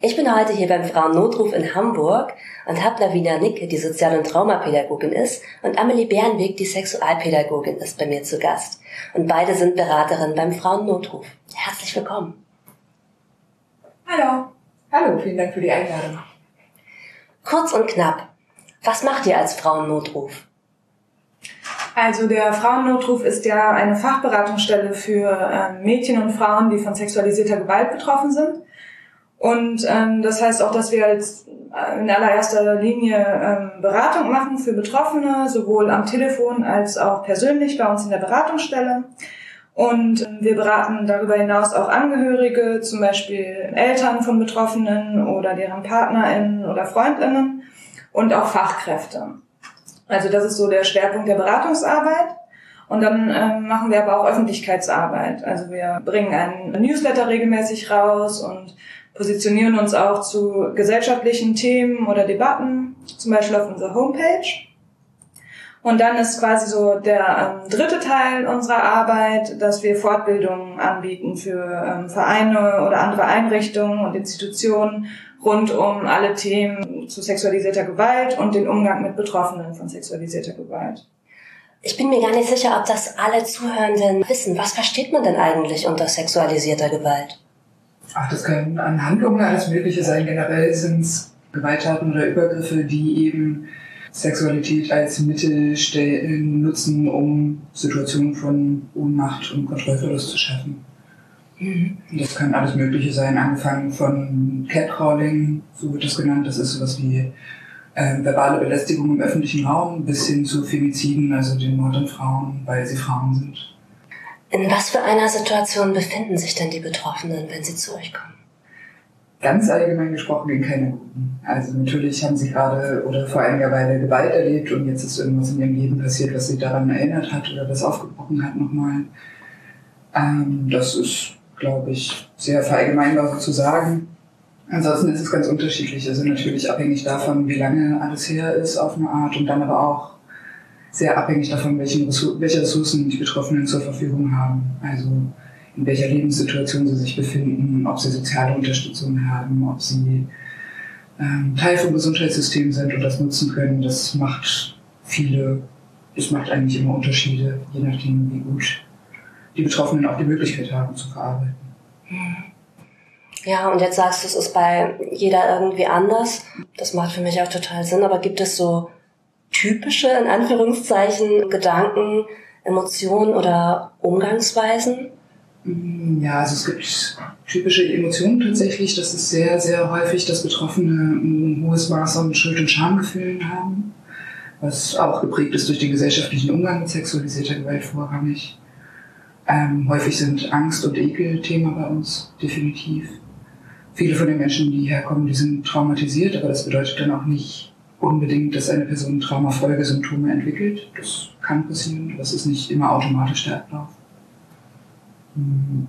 Ich bin heute hier beim Frauennotruf in Hamburg und habe Lavina Nicke, die Sozial- und Traumapädagogin ist, und Amelie Bernweg, die Sexualpädagogin, ist bei mir zu Gast. Und beide sind Beraterinnen beim Frauennotruf. Herzlich willkommen. Hallo. Hallo, vielen Dank für die Einladung. Kurz und knapp. Was macht ihr als Frauennotruf? Also der Frauennotruf ist ja eine Fachberatungsstelle für äh, Mädchen und Frauen, die von sexualisierter Gewalt betroffen sind. Und ähm, das heißt auch, dass wir als äh, in allererster Linie ähm, Beratung machen für Betroffene, sowohl am Telefon als auch persönlich bei uns in der Beratungsstelle. Und ähm, wir beraten darüber hinaus auch Angehörige, zum Beispiel Eltern von Betroffenen oder deren PartnerInnen oder FreundInnen und auch Fachkräfte. Also das ist so der Schwerpunkt der Beratungsarbeit. Und dann ähm, machen wir aber auch Öffentlichkeitsarbeit. Also wir bringen einen Newsletter regelmäßig raus und positionieren uns auch zu gesellschaftlichen Themen oder Debatten, zum Beispiel auf unserer Homepage. Und dann ist quasi so der ähm, dritte Teil unserer Arbeit, dass wir Fortbildungen anbieten für ähm, Vereine oder andere Einrichtungen und Institutionen rund um alle Themen zu sexualisierter Gewalt und den Umgang mit Betroffenen von sexualisierter Gewalt. Ich bin mir gar nicht sicher, ob das alle Zuhörenden wissen. Was versteht man denn eigentlich unter sexualisierter Gewalt? Ach, das können an Handlungen alles Mögliche sein. Generell sind es Gewalttaten oder Übergriffe, die eben Sexualität als Mittel nutzen, um Situationen von Ohnmacht und Kontrollverlust zu schaffen. Mhm. Das kann alles Mögliche sein, angefangen von Catcalling, so wird das genannt. Das ist sowas wie äh, verbale Belästigung im öffentlichen Raum, bis hin zu Femiziden, also den Mord an Frauen, weil sie Frauen sind. In was für einer Situation befinden sich denn die Betroffenen, wenn sie zu euch kommen? Ganz allgemein gesprochen in keiner guten. Also natürlich haben sie gerade oder vor einiger Weile Gewalt erlebt und jetzt ist irgendwas in ihrem Leben passiert, was sie daran erinnert hat oder was aufgebrochen hat nochmal. Ähm, das ist, glaube ich, sehr verallgemeinbar so zu sagen. Ansonsten ist es ganz unterschiedlich. Also natürlich abhängig davon, wie lange alles her ist auf eine Art und dann aber auch sehr abhängig davon, welche Ressourcen die Betroffenen zur Verfügung haben. Also in welcher Lebenssituation sie sich befinden, ob sie soziale Unterstützung haben, ob sie ähm, Teil vom Gesundheitssystem sind und das nutzen können. Das macht viele, es macht eigentlich immer Unterschiede, je nachdem, wie gut die Betroffenen auch die Möglichkeit haben zu verarbeiten. Ja, und jetzt sagst du, es ist bei jeder irgendwie anders. Das macht für mich auch total Sinn, aber gibt es so typische, in Anführungszeichen, Gedanken, Emotionen oder Umgangsweisen? Mm, ja, also es gibt typische Emotionen tatsächlich. Das ist sehr, sehr häufig, dass Betroffene ein hohes Maß an Schuld- und Schamgefühlen haben, was auch geprägt ist durch den gesellschaftlichen Umgang mit sexualisierter Gewalt vorrangig. Ähm, häufig sind Angst und Ekel Thema bei uns, definitiv. Viele von den Menschen, die herkommen, die sind traumatisiert, aber das bedeutet dann auch nicht, unbedingt, dass eine Person Traumafolgesymptome entwickelt. Das kann passieren, das ist nicht immer automatisch der Ablauf. Hm.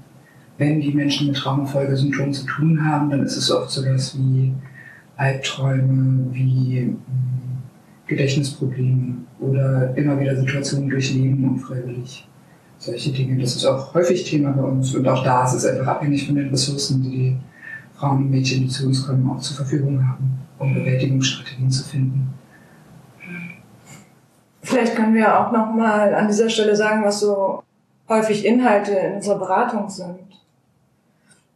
Wenn die Menschen mit Traumafolgesymptomen zu tun haben, dann ist es oft so etwas wie Albträume, wie hm, Gedächtnisprobleme oder immer wieder Situationen durchleben unfreiwillig. Solche Dinge, das ist auch häufig Thema bei uns und auch da ist es einfach abhängig von den Ressourcen, die die Frauen und Mädchen, die zu uns kommen, auch zur Verfügung haben um Bewältigungsstrategien zu finden. Vielleicht können wir auch noch mal an dieser Stelle sagen, was so häufig Inhalte in unserer Beratung sind.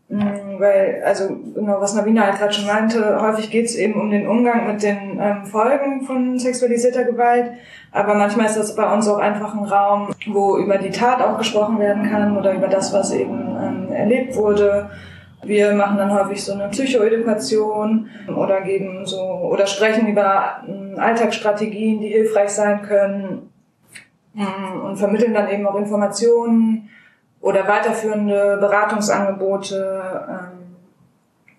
Mm, weil, also genau, was Navina halt gerade schon meinte, häufig geht es eben um den Umgang mit den ähm, Folgen von sexualisierter Gewalt, aber manchmal ist das bei uns auch einfach ein Raum, wo über die Tat auch gesprochen werden kann oder über das, was eben ähm, erlebt wurde wir machen dann häufig so eine Psychoedukation oder geben so oder sprechen über hm, Alltagsstrategien, die hilfreich sein können hm, und vermitteln dann eben auch Informationen oder weiterführende Beratungsangebote. Ähm,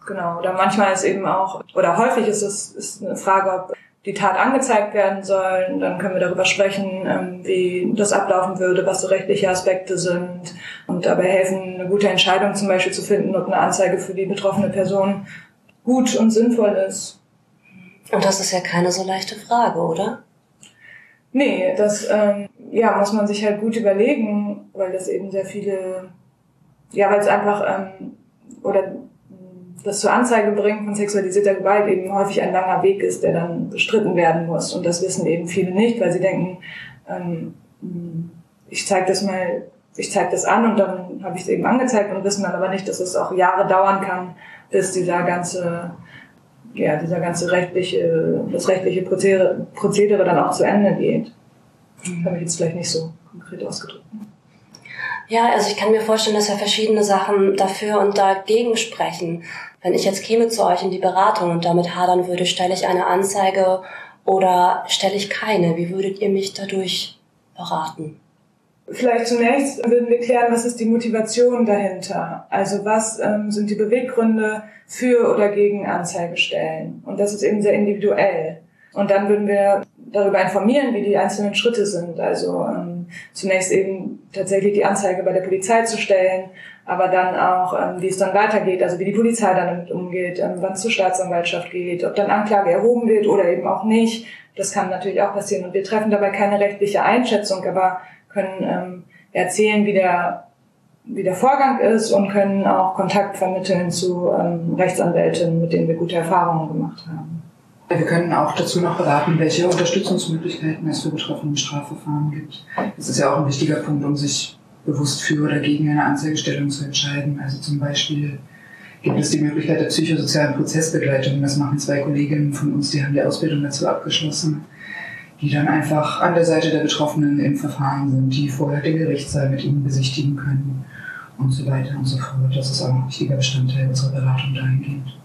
genau. Oder manchmal ist eben auch oder häufig ist es ist eine Frage, ob die Tat angezeigt werden soll. Dann können wir darüber sprechen, ähm, wie das ablaufen würde, was so rechtliche Aspekte sind und dabei helfen, eine gute Entscheidung zum Beispiel zu finden, ob eine Anzeige für die betroffene Person gut und sinnvoll ist. Und das ist ja keine so leichte Frage, oder? Nee, das ähm, ja, muss man sich halt gut überlegen, weil das eben sehr viele, ja, weil es einfach, ähm, oder das zur Anzeige bringen von sexualisierter Gewalt eben häufig ein langer Weg ist, der dann bestritten werden muss. Und das wissen eben viele nicht, weil sie denken, ähm, ich zeige das mal, ich zeige das an und dann habe ich es eben angezeigt und wissen dann aber nicht, dass es auch Jahre dauern kann, bis dieser ganze, ja, dieser ganze rechtliche, das rechtliche Prozedere, Prozedere dann auch zu Ende geht. Das habe ich jetzt vielleicht nicht so konkret ausgedrückt. Ja, also ich kann mir vorstellen, dass ja verschiedene Sachen dafür und dagegen sprechen. Wenn ich jetzt käme zu euch in die Beratung und damit hadern würde, stelle ich eine Anzeige oder stelle ich keine? Wie würdet ihr mich dadurch beraten? Vielleicht zunächst würden wir klären, was ist die Motivation dahinter? Also was ähm, sind die Beweggründe für oder gegen Anzeigestellen? Und das ist eben sehr individuell. Und dann würden wir darüber informieren, wie die einzelnen Schritte sind. Also ähm, zunächst eben tatsächlich die Anzeige bei der Polizei zu stellen, aber dann auch, ähm, wie es dann weitergeht, also wie die Polizei dann damit umgeht, ähm, wann es zur Staatsanwaltschaft geht, ob dann Anklage erhoben wird oder eben auch nicht. Das kann natürlich auch passieren. Und wir treffen dabei keine rechtliche Einschätzung, aber können ähm, erzählen, wie der, wie der Vorgang ist und können auch Kontakt vermitteln zu ähm, Rechtsanwälten, mit denen wir gute Erfahrungen gemacht haben. Wir können auch dazu noch beraten, welche Unterstützungsmöglichkeiten es für Betroffene Strafverfahren gibt. Das ist ja auch ein wichtiger Punkt, um sich bewusst für oder gegen eine Anzeigestellung zu entscheiden. Also zum Beispiel gibt es die Möglichkeit der psychosozialen Prozessbegleitung. Das machen zwei Kolleginnen von uns, die haben die Ausbildung dazu abgeschlossen, die dann einfach an der Seite der Betroffenen im Verfahren sind, die vorher den Gerichtssaal mit ihnen besichtigen können und so weiter und so fort. Das ist auch ein wichtiger Bestandteil unserer Beratung dahingehend.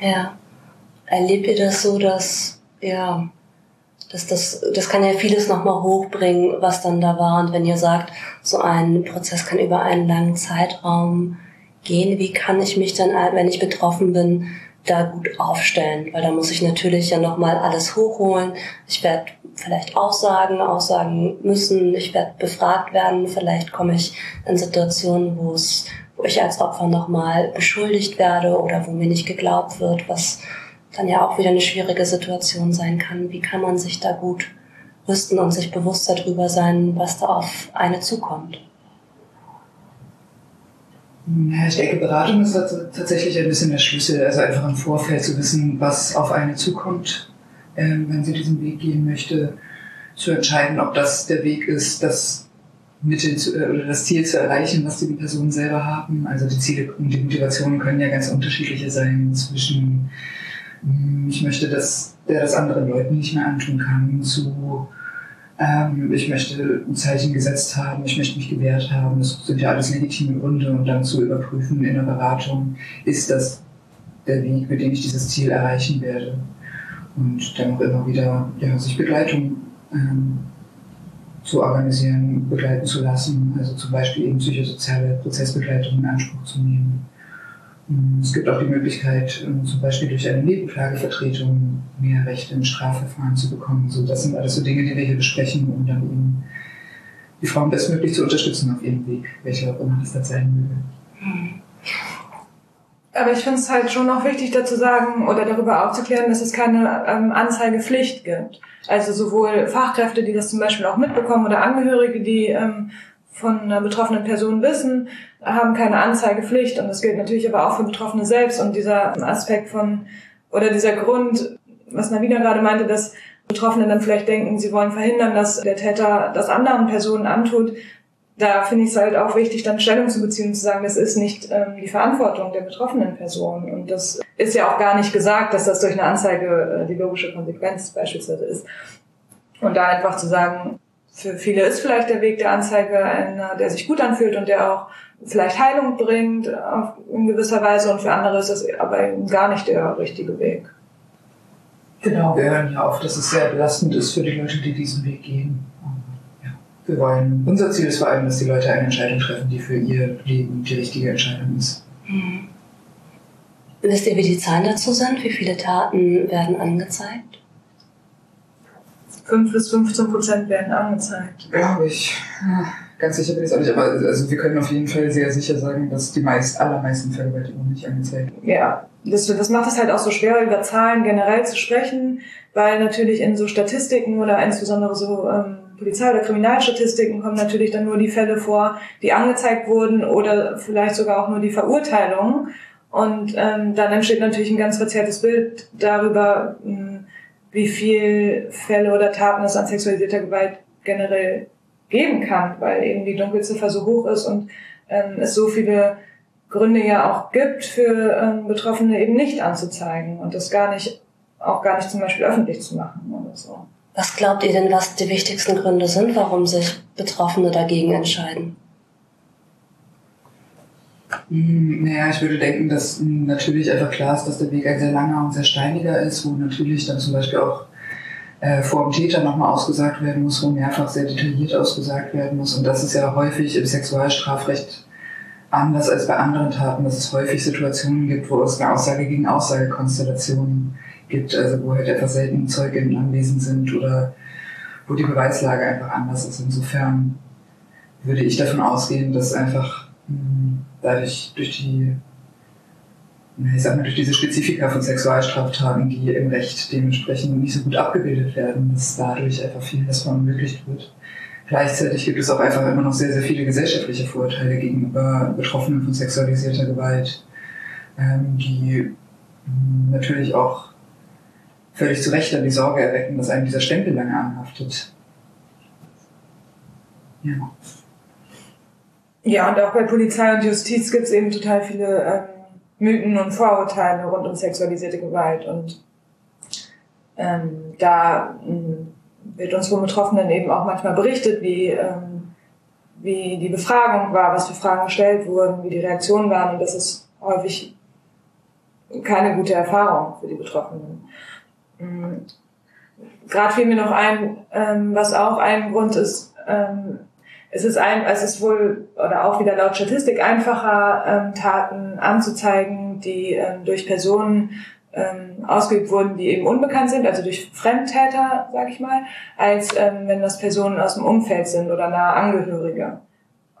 Ja erlebt ihr das so, dass, ja, dass das, das kann ja vieles nochmal hochbringen, was dann da war. Und wenn ihr sagt, so ein Prozess kann über einen langen Zeitraum gehen, wie kann ich mich dann, wenn ich betroffen bin, da gut aufstellen? Weil da muss ich natürlich ja nochmal alles hochholen. Ich werde vielleicht Aussagen, Aussagen müssen, ich werde befragt werden, vielleicht komme ich in Situationen, wo es, wo ich als Opfer nochmal beschuldigt werde oder wo mir nicht geglaubt wird, was dann ja auch wieder eine schwierige Situation sein kann. Wie kann man sich da gut rüsten und sich bewusst darüber sein, was da auf eine zukommt? Ich denke, Beratung ist tatsächlich ein bisschen der Schlüssel, also einfach im Vorfeld zu wissen, was auf eine zukommt, ähm, wenn sie diesen Weg gehen möchte, zu entscheiden, ob das der Weg ist, das Mittel zu, äh, oder das Ziel zu erreichen, was die Personen selber haben. Also die Ziele und die Motivationen können ja ganz unterschiedliche sein zwischen ich möchte, dass der das anderen Leuten nicht mehr antun kann, zu ähm, ich möchte ein Zeichen gesetzt haben, ich möchte mich gewehrt haben. Das sind ja alles legitime Gründe und dann zu überprüfen in der Beratung, ist das der Weg, mit dem ich dieses Ziel erreichen werde. Und dann auch immer wieder ja, sich Begleitung ähm, zu organisieren, begleiten zu lassen, also zum Beispiel eben psychosoziale Prozessbegleitung in Anspruch zu nehmen. Es gibt auch die Möglichkeit, ähm, zum Beispiel durch eine Nebenklagevertretung mehr Rechte im Strafverfahren zu bekommen. So, das sind alles so Dinge, die wir hier besprechen, um dann eben die Frauen bestmöglich zu unterstützen auf ihrem Weg, welcher auch immer das dann sein möge. Aber ich finde es halt schon auch wichtig dazu sagen oder darüber aufzuklären, dass es keine ähm, Anzeigepflicht gibt. Also sowohl Fachkräfte, die das zum Beispiel auch mitbekommen oder Angehörige, die ähm, von einer betroffenen Person wissen, haben keine Anzeigepflicht und das gilt natürlich aber auch für Betroffene selbst und dieser Aspekt von oder dieser Grund, was Navina gerade meinte, dass Betroffene dann vielleicht denken, sie wollen verhindern, dass der Täter das anderen Personen antut. Da finde ich es halt auch wichtig, dann Stellung zu beziehen und zu sagen, das ist nicht ähm, die Verantwortung der betroffenen Person. Und das ist ja auch gar nicht gesagt, dass das durch eine Anzeige äh, die logische Konsequenz beispielsweise ist. Und da einfach zu sagen, für viele ist vielleicht der Weg der Anzeige einer, der sich gut anfühlt und der auch vielleicht Heilung bringt in gewisser Weise und für andere ist das aber eben gar nicht der richtige Weg. Genau, wir hören ja oft, dass es sehr belastend ist für die Leute, die diesen Weg gehen. Ja, wir wollen, unser Ziel ist vor allem, dass die Leute eine Entscheidung treffen, die für ihr Leben die richtige Entscheidung ist. Mhm. Wisst ihr, wie die Zahlen dazu sind? Wie viele Taten werden angezeigt? 5 bis 15 Prozent werden angezeigt. Glaube ich. Ganz sicher bin ich es auch nicht, aber also wir können auf jeden Fall sehr sicher sagen, dass die meist, allermeisten Vergewaltigungen nicht angezeigt werden. Ja, das, das macht es halt auch so schwer, über Zahlen generell zu sprechen, weil natürlich in so Statistiken oder insbesondere so ähm, Polizei- oder Kriminalstatistiken kommen natürlich dann nur die Fälle vor, die angezeigt wurden oder vielleicht sogar auch nur die Verurteilungen. Und ähm, dann entsteht natürlich ein ganz verzerrtes Bild darüber, mh, hm, wie viel Fälle oder Taten es an sexualisierter Gewalt generell geben kann, weil eben die Dunkelziffer so hoch ist und ähm, es so viele Gründe ja auch gibt für ähm, Betroffene eben nicht anzuzeigen und das gar nicht, auch gar nicht zum Beispiel öffentlich zu machen oder so. Was glaubt ihr denn, was die wichtigsten Gründe sind, warum sich Betroffene dagegen entscheiden? Hm, naja, ich würde denken, dass natürlich einfach klar ist, dass der Weg ein sehr langer und sehr steiniger ist, wo natürlich dann zum Beispiel auch äh, vor dem Täter nochmal ausgesagt werden muss, wo mehrfach sehr detailliert ausgesagt werden muss. Und das ist ja häufig im Sexualstrafrecht anders als bei anderen Taten, dass es häufig Situationen gibt, wo es eine Aussage gegen Aussagekonstellationen gibt, also wo halt etwas selten Zeuginnen anwesend sind oder wo die Beweislage einfach anders ist. Insofern würde ich davon ausgehen, dass einfach hm, dadurch durch die ich sag mal, durch diese Spezifika von Sexualstraftaten, die im Recht dementsprechend nicht so gut abgebildet werden, dass dadurch einfach vieles verunmöglicht wird. Gleichzeitig gibt es auch einfach immer noch sehr, sehr viele gesellschaftliche Vorurteile gegenüber Betroffenen von sexualisierter Gewalt, ähm, die hm, natürlich auch völlig zu Recht an die Sorge erwecken, dass einem dieser Stempel lange anhaftet. Ja. Ja, und auch bei Polizei und Justiz gibt es eben total viele ähm, Mythen und Vorurteile rund um sexualisierte Gewalt. Und ähm, da ähm, wird uns von Betroffenen eben auch manchmal berichtet, wie, ähm, wie die Befragung war, was für Fragen gestellt wurden, wie die Reaktionen waren. Und das ist häufig keine gute Erfahrung für die Betroffenen. Mhm. Gerade fiel mir noch ein, ähm, was auch ein Grund ist, ähm, es ist ein, es ist wohl oder auch wieder laut Statistik einfacher, ähm, Taten anzuzeigen, die ähm, durch Personen ähm, ausgeübt wurden, die eben unbekannt sind, also durch Fremdtäter, sag ich mal, als ähm, wenn das Personen aus dem Umfeld sind oder nahe Angehörige.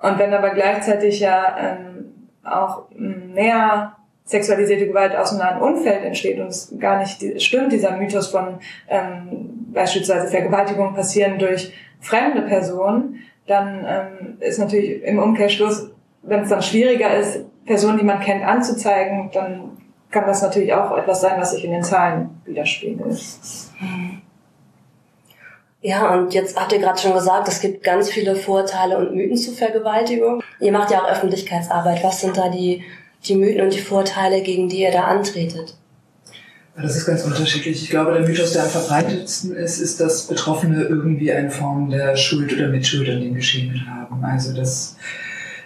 Und wenn aber gleichzeitig ja ähm, auch mehr sexualisierte Gewalt aus einem nahen Umfeld entsteht und es gar nicht stimmt, dieser Mythos von ähm, beispielsweise Vergewaltigungen passieren durch fremde Personen, dann ähm, ist natürlich im Umkehrschluss, wenn es dann schwieriger ist, Personen, die man kennt, anzuzeigen, dann kann das natürlich auch etwas sein, was sich in den Zahlen widerspiegelt. Ja, und jetzt habt ihr gerade schon gesagt, es gibt ganz viele Vorteile und Mythen zu Vergewaltigung. Ihr macht ja auch Öffentlichkeitsarbeit. Was sind da die, die Mythen und die Vorteile, gegen die ihr da antretet? Das ist ganz unterschiedlich. Ich glaube, der Mythos, der am verbreitetsten ist, ist, dass Betroffene irgendwie eine Form der Schuld oder Mitschuld an dem Geschehen haben. Also, dass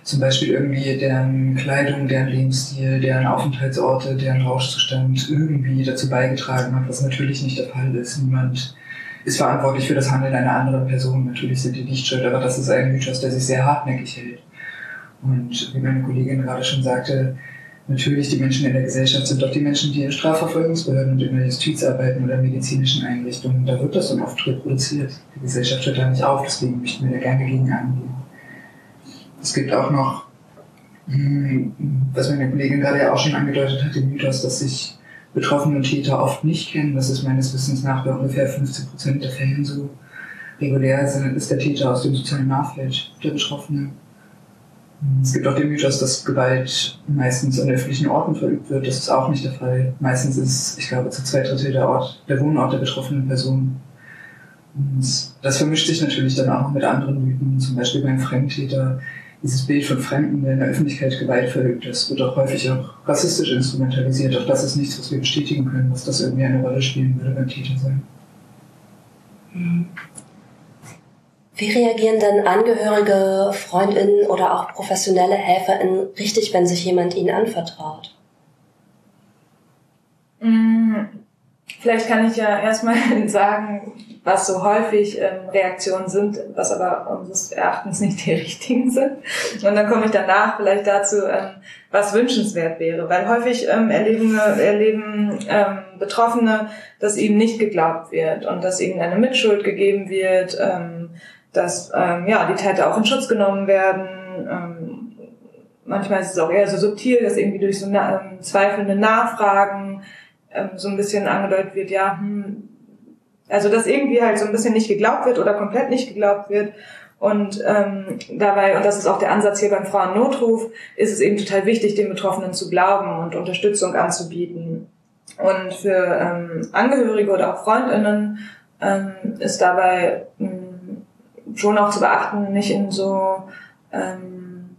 zum Beispiel irgendwie deren Kleidung, deren Lebensstil, deren Aufenthaltsorte, deren Rauschzustand irgendwie dazu beigetragen hat, was natürlich nicht der Fall ist. Niemand ist verantwortlich für das Handeln einer anderen Person. Natürlich sind die nicht schuld, aber das ist ein Mythos, der sich sehr hartnäckig hält. Und wie meine Kollegin gerade schon sagte, Natürlich, die Menschen in der Gesellschaft sind doch die Menschen, die in Strafverfolgungsbehörden und in der Justiz arbeiten oder in medizinischen Einrichtungen. Da wird das dann oft reproduziert. Die Gesellschaft hört da nicht auf, deswegen möchten wir da gerne gegen angehen. Es gibt auch noch, hm, was meine Kollegin gerade ja auch schon angedeutet hat, den Mythos, dass sich Betroffene und Täter oft nicht kennen. Das ist meines Wissens nach bei ungefähr 15 Prozent der Fälle so. Regulär ist der Täter aus dem sozialen Nahfeld der Betroffene. Es gibt auch den Mythos, dass Gewalt meistens an öffentlichen Orten verübt wird. Das ist auch nicht der Fall. Meistens ist, ich glaube, zu zwei Drittel der Ort, der Wohnort der betroffenen Person. Und das vermischt sich natürlich dann auch mit anderen Mythen, zum Beispiel beim Fremdtäter. Dieses Bild von Fremden, der in der Öffentlichkeit Gewalt verübt, das wird auch häufig auch rassistisch instrumentalisiert. Auch das ist nichts, was wir bestätigen können, dass das irgendwie eine Rolle spielen würde beim Täter sein. Mhm. Wie reagieren denn Angehörige, Freundinnen oder auch professionelle HelferInnen richtig, wenn sich jemand ihnen anvertraut? Mm, Vielleicht kann ich ja erstmal sagen, was so häufig ähm, Reaktionen sind, was aber unseres Erachtens nicht die richtigen sind. Und dann komme ich danach vielleicht dazu, ähm, was wünschenswert wäre. Weil häufig ähm, erleben, erleben Betroffene, dass ihnen nicht geglaubt wird und dass ihnen eine Mitschuld gegeben wird, dass ähm, ja, die Täter auch in Schutz genommen werden. Ähm, manchmal ist es auch eher so subtil, dass irgendwie durch so ähm, zweifelnde Nachfragen ähm, so ein bisschen angedeutet wird, ja, hm, also dass irgendwie halt so ein bisschen nicht geglaubt wird oder komplett nicht geglaubt wird. Und ähm, dabei, und das ist auch der Ansatz hier beim Frauennotruf, ist es eben total wichtig, den Betroffenen zu glauben und Unterstützung anzubieten. Und für ähm, Angehörige oder auch Freundinnen ähm, ist dabei ähm, schon auch zu beachten, nicht in so, ähm,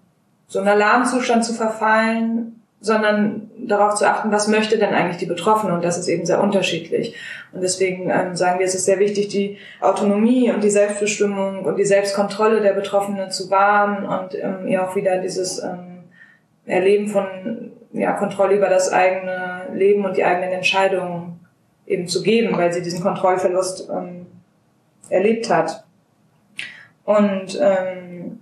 so einen Alarmzustand zu verfallen, sondern darauf zu achten, was möchte denn eigentlich die Betroffene und das ist eben sehr unterschiedlich. Und deswegen ähm, sagen wir, es ist sehr wichtig, die Autonomie und die Selbstbestimmung und die Selbstkontrolle der Betroffenen zu wahren und ähm, ihr auch wieder dieses ähm, Erleben von ja, Kontrolle über das eigene Leben und die eigenen Entscheidungen eben zu geben, weil sie diesen Kontrollverlust ähm, erlebt hat. Und ähm,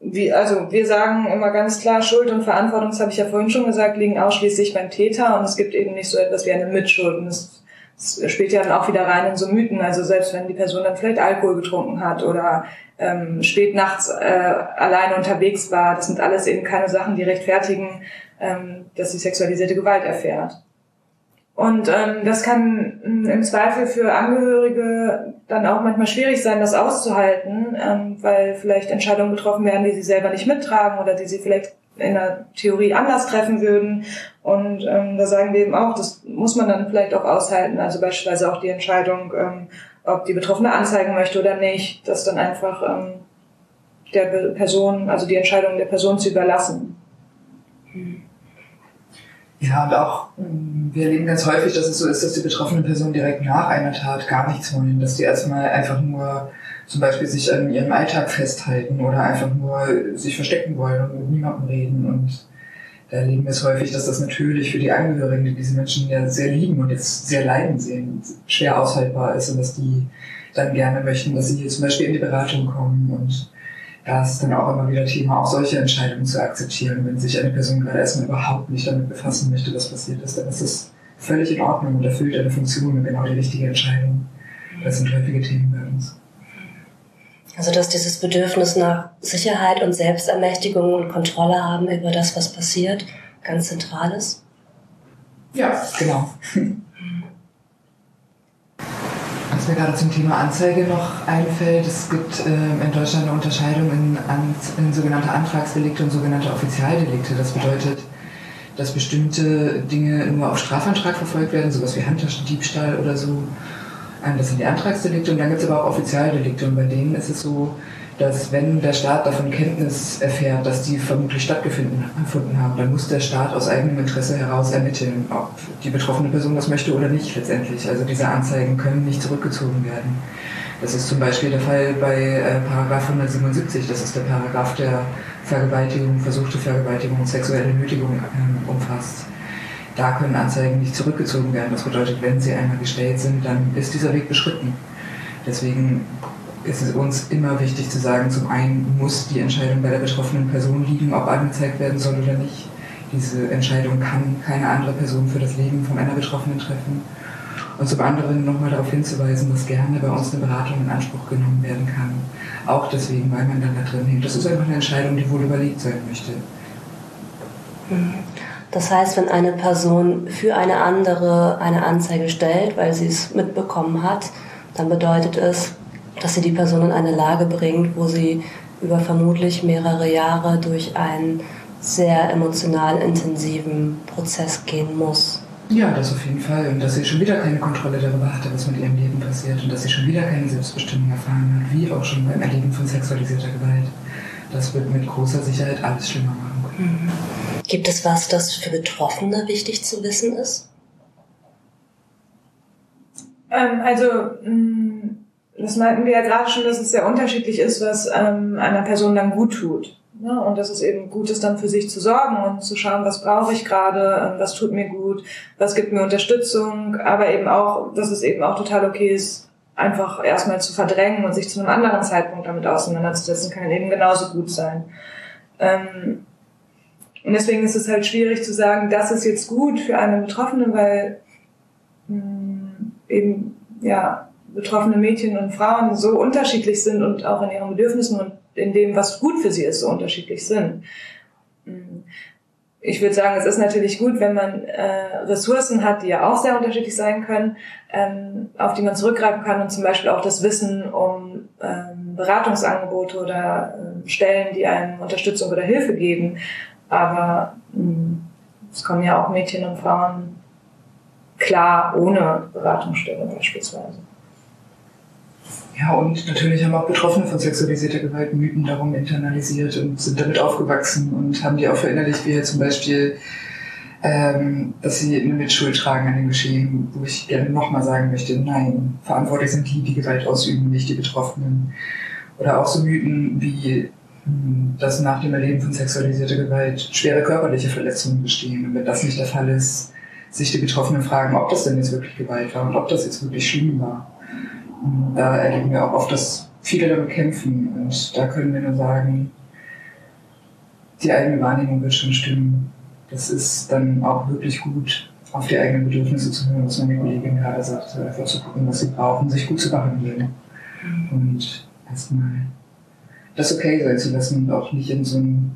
wie, also wir sagen immer ganz klar, Schuld und Verantwortung, das habe ich ja vorhin schon gesagt, liegen ausschließlich beim Täter und es gibt eben nicht so etwas wie eine Mitschuld. Und das, das spielt ja dann auch wieder rein in so Mythen. Also selbst wenn die Person dann vielleicht Alkohol getrunken hat oder ähm, spät nachts äh, alleine unterwegs war, das sind alles eben keine Sachen, die rechtfertigen, ähm, dass sie sexualisierte Gewalt erfährt. Und ähm, das kann ähm, im Zweifel für Angehörige dann auch manchmal schwierig sein, das auszuhalten, ähm, weil vielleicht Entscheidungen getroffen werden, die sie selber nicht mittragen oder die sie vielleicht in der Theorie anders treffen würden. Und ähm, da sagen wir eben auch, das muss man dann vielleicht auch aushalten. Also beispielsweise auch die Entscheidung, ähm, ob die Betroffene anzeigen möchte oder nicht, das dann einfach ähm, der Person, also die Entscheidung der Person zu überlassen. Ja, und auch ähm, wir erleben ganz häufig, dass es so ist, dass die betroffenen Personen direkt nach einer Tat gar nichts wollen, dass die erstmal einfach nur zum Beispiel sich an ihrem Alltag festhalten oder einfach nur sich verstecken wollen und mit niemandem reden. Und da erleben wir es häufig, dass das natürlich für die Angehörigen, die diese Menschen ja sehr lieben und jetzt sehr leiden sehen, schwer aushaltbar ist und dass die dann gerne möchten, dass sie hier zum Beispiel in die Beratung kommen und da ist dann auch immer wieder Thema, auch solche Entscheidungen zu akzeptieren. Wenn sich eine Person gerade erstmal überhaupt nicht damit befassen möchte, was passiert ist, dann ist das völlig in Ordnung und erfüllt eine Funktion und genau die richtige Entscheidung. Das sind häufige Themen bei uns. Also dass dieses Bedürfnis nach Sicherheit und Selbstermächtigung und Kontrolle haben über das, was passiert, ganz zentral ist? Ja, genau. mir gerade zum Thema Anzeige noch einfällt, es gibt äh, in Deutschland eine Unterscheidung in, in sogenannte Antragsdelikte und sogenannte Offizialdelikte. Das bedeutet, dass bestimmte Dinge nur auf Strafantrag verfolgt werden, sowas wie Handtaschendiebstahl oder so. Ähm, das sind die Antragsdelikte und dann gibt es aber auch Offizialdelikte und bei denen ist es so, dass wenn der Staat davon Kenntnis erfährt, dass die vermutlich stattgefunden haben, dann muss der Staat aus eigenem Interesse heraus ermitteln, ob die betroffene Person das möchte oder nicht letztendlich. Also diese Anzeigen können nicht zurückgezogen werden. Das ist zum Beispiel der Fall bei äh, Paragraph 177, das ist der Paragraph, der Vergewaltigung, versuchte Vergewaltigung und sexuelle Nötigung äh, umfasst. Da können Anzeigen nicht zurückgezogen werden. Das bedeutet, wenn sie einmal gestellt sind, dann ist dieser Weg beschritten. Deswegen ist es uns immer wichtig zu sagen, zum einen muss die Entscheidung bei der betroffenen Person liegen, ob angezeigt werden soll oder nicht. Diese Entscheidung kann keine andere Person für das Leben von einer Betroffenen treffen. Und zum anderen nochmal darauf hinzuweisen, dass gerne bei uns eine Beratung in Anspruch genommen werden kann. Auch deswegen, weil man dann da drin hängt. Das ist einfach eine Entscheidung, die wohl überlegt sein möchte. Das heißt, wenn eine Person für eine andere eine Anzeige stellt, weil sie es mitbekommen hat, dann bedeutet es, dass sie die Person in eine Lage bringt, wo sie über vermutlich mehrere Jahre durch einen sehr emotional intensiven Prozess gehen muss. Ja, das auf jeden Fall. Und dass sie schon wieder keine Kontrolle darüber hatte, was mit ihrem Leben passiert. Und dass sie schon wieder keine Selbstbestimmung erfahren hat, wie auch schon beim Erleben von sexualisierter Gewalt. Das wird mit großer Sicherheit alles schlimmer machen. Mhm. Gibt es was, das für Betroffene wichtig zu wissen ist? Ähm, also, mh, mm, das meinten wir ja gerade schon, dass es sehr unterschiedlich ist, was ähm, einer Person dann gut tut. Ne? Und dass es eben gut ist, dann für sich zu sorgen und zu schauen, was brauche ich gerade, ähm, was tut mir gut, was gibt mir Unterstützung, aber eben auch, dass es eben auch total okay ist, einfach erstmal zu verdrängen und sich zu einem anderen Zeitpunkt damit auseinanderzusetzen, kann eben genauso gut sein. Ähm, und deswegen ist es halt schwierig zu sagen, das ist jetzt gut für eine Betroffene, weil mm, eben ja betroffene Mädchen und Frauen so unterschiedlich sind und auch in ihren Bedürfnissen und in dem, was gut für sie ist, so unterschiedlich sind. Mm. Ich würde sagen, es ist natürlich gut, wenn man äh, Ressourcen hat, die ja auch sehr unterschiedlich sein können, ähm, auf die man zurückgreifen kann und zum Beispiel auch das Wissen um ähm, Beratungsangebote oder äh, Stellen, die einem Unterstützung oder Hilfe geben. Aber mh, mm, es kommen ja auch Mädchen und Frauen klar ohne Beratungsstelle beispielsweise. Ja, und natürlich haben auch Betroffene von sexualisierter Gewalt Mythen darum internalisiert und sind damit aufgewachsen und haben die auch verinnerlicht, wie zum Beispiel, ähm, dass sie eine Mitschuld tragen an dem Geschehen, wo ich gerne nochmal sagen möchte, nein, verantwortlich sind die, die Gewalt ausüben, nicht die Betroffenen. Oder auch so Mythen wie, hm, dass nach dem Erleben von sexualisierter Gewalt schwere körperliche Verletzungen bestehen. Und wenn das nicht der Fall ist, sich die Betroffenen fragen, ob das denn jetzt wirklich Gewalt war und ob das jetzt wirklich schlimm war. Da erleben wir auch oft, dass viele damit kämpfen. Und da können wir nur sagen, die eigene Wahrnehmung wird schon stimmen. Das ist dann auch wirklich gut, auf die eigenen Bedürfnisse zu hören, was meine Kollegin gerade sagte. Einfach zu gucken, was sie brauchen, sich gut zu behandeln. Und erstmal das okay sein zu lassen und auch nicht in so, ein,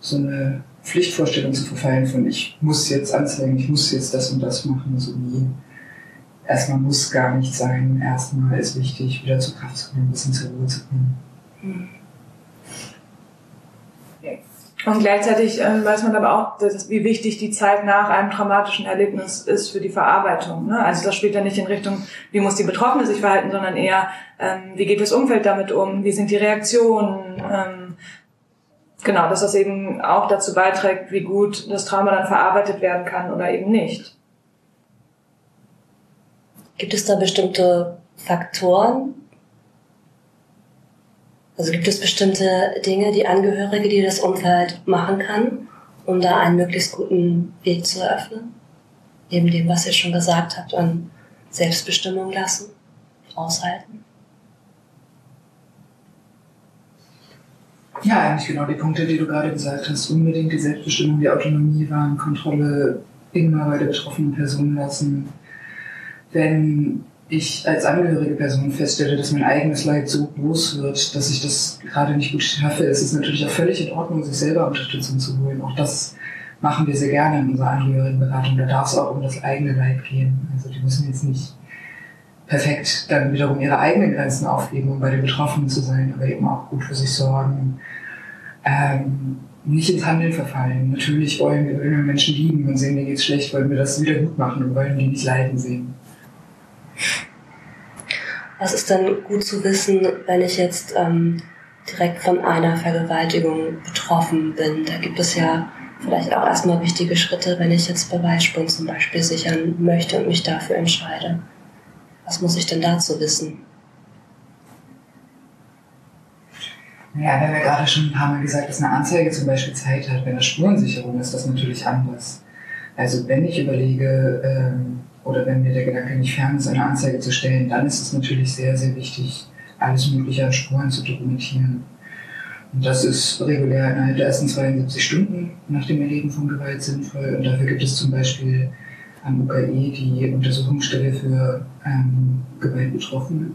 so eine Pflichtvorstellung zu verfallen von ich muss jetzt anzeigen, ich muss jetzt das und das machen, so wie erstmal muss gar nicht sein, erstmal ist wichtig, wieder zur Kraft zu kommen, ein bisschen zur Ruhe zu kommen. Und gleichzeitig ähm, weiß man aber auch, dass, wie wichtig die Zeit nach einem traumatischen Erlebnis ist für die Verarbeitung. Ne? Also das spielt ja nicht in Richtung, wie muss die Betroffene sich verhalten, sondern eher, ähm, wie geht das Umfeld damit um, wie sind die Reaktionen. Ähm, genau, dass das eben auch dazu beiträgt, wie gut das Trauma dann verarbeitet werden kann oder eben nicht. Gibt es da bestimmte Faktoren? Also gibt es bestimmte Dinge, die Angehörige, die das Umfeld machen kann, um da einen möglichst guten Weg zu eröffnen? Neben dem, was ihr schon gesagt habt, an Selbstbestimmung lassen, aushalten? Ja, eigentlich genau die Punkte, die du gerade gesagt hast. Unbedingt die Selbstbestimmung, die Autonomie wahren, Kontrolle immer bei der betroffenen Person lassen, wenn ich als angehörige Person feststelle, dass mein eigenes Leid so groß wird, dass ich das gerade nicht gut schaffe, ist es natürlich auch völlig in Ordnung, sich selber Unterstützung zu holen. Auch das machen wir sehr gerne in unserer Angehörigenberatung. Da darf es auch um das eigene Leid gehen. Also die müssen jetzt nicht perfekt dann wiederum ihre eigenen Grenzen aufgeben, um bei den Betroffenen zu sein, aber eben auch gut für sich sorgen. Ähm, nicht ins Handeln verfallen. Natürlich wollen wir, wenn wir Menschen lieben und sehen, mir geht's schlecht, wollen wir das wieder gut machen und wollen die nicht leiden sehen. Was ist denn gut zu wissen, wenn ich jetzt ähm, direkt von einer Vergewaltigung betroffen bin? Da gibt es ja vielleicht auch erstmal wichtige Schritte, wenn ich jetzt Beweisspuren zum Beispiel sichern möchte und mich dafür entscheide. Was muss ich denn dazu wissen? Ja, wir haben ja gerade schon ein paar Mal gesagt, dass eine Anzeige zum Beispiel Zeit hat. Bei einer Spurensicherung ist das natürlich anders. Also wenn ich überlege, ähm, oder wenn mir der Gedanke nicht fern ist, eine Anzeige zu stellen, dann ist es natürlich sehr, sehr wichtig, alles Mögliche an Spuren zu dokumentieren. Und das ist regulär innerhalb der ersten 72 Stunden nach dem Erleben von Gewalt sinnvoll. Und dafür gibt es zum Beispiel am UKE die Untersuchungsstelle für ähm, Gewaltbetroffene,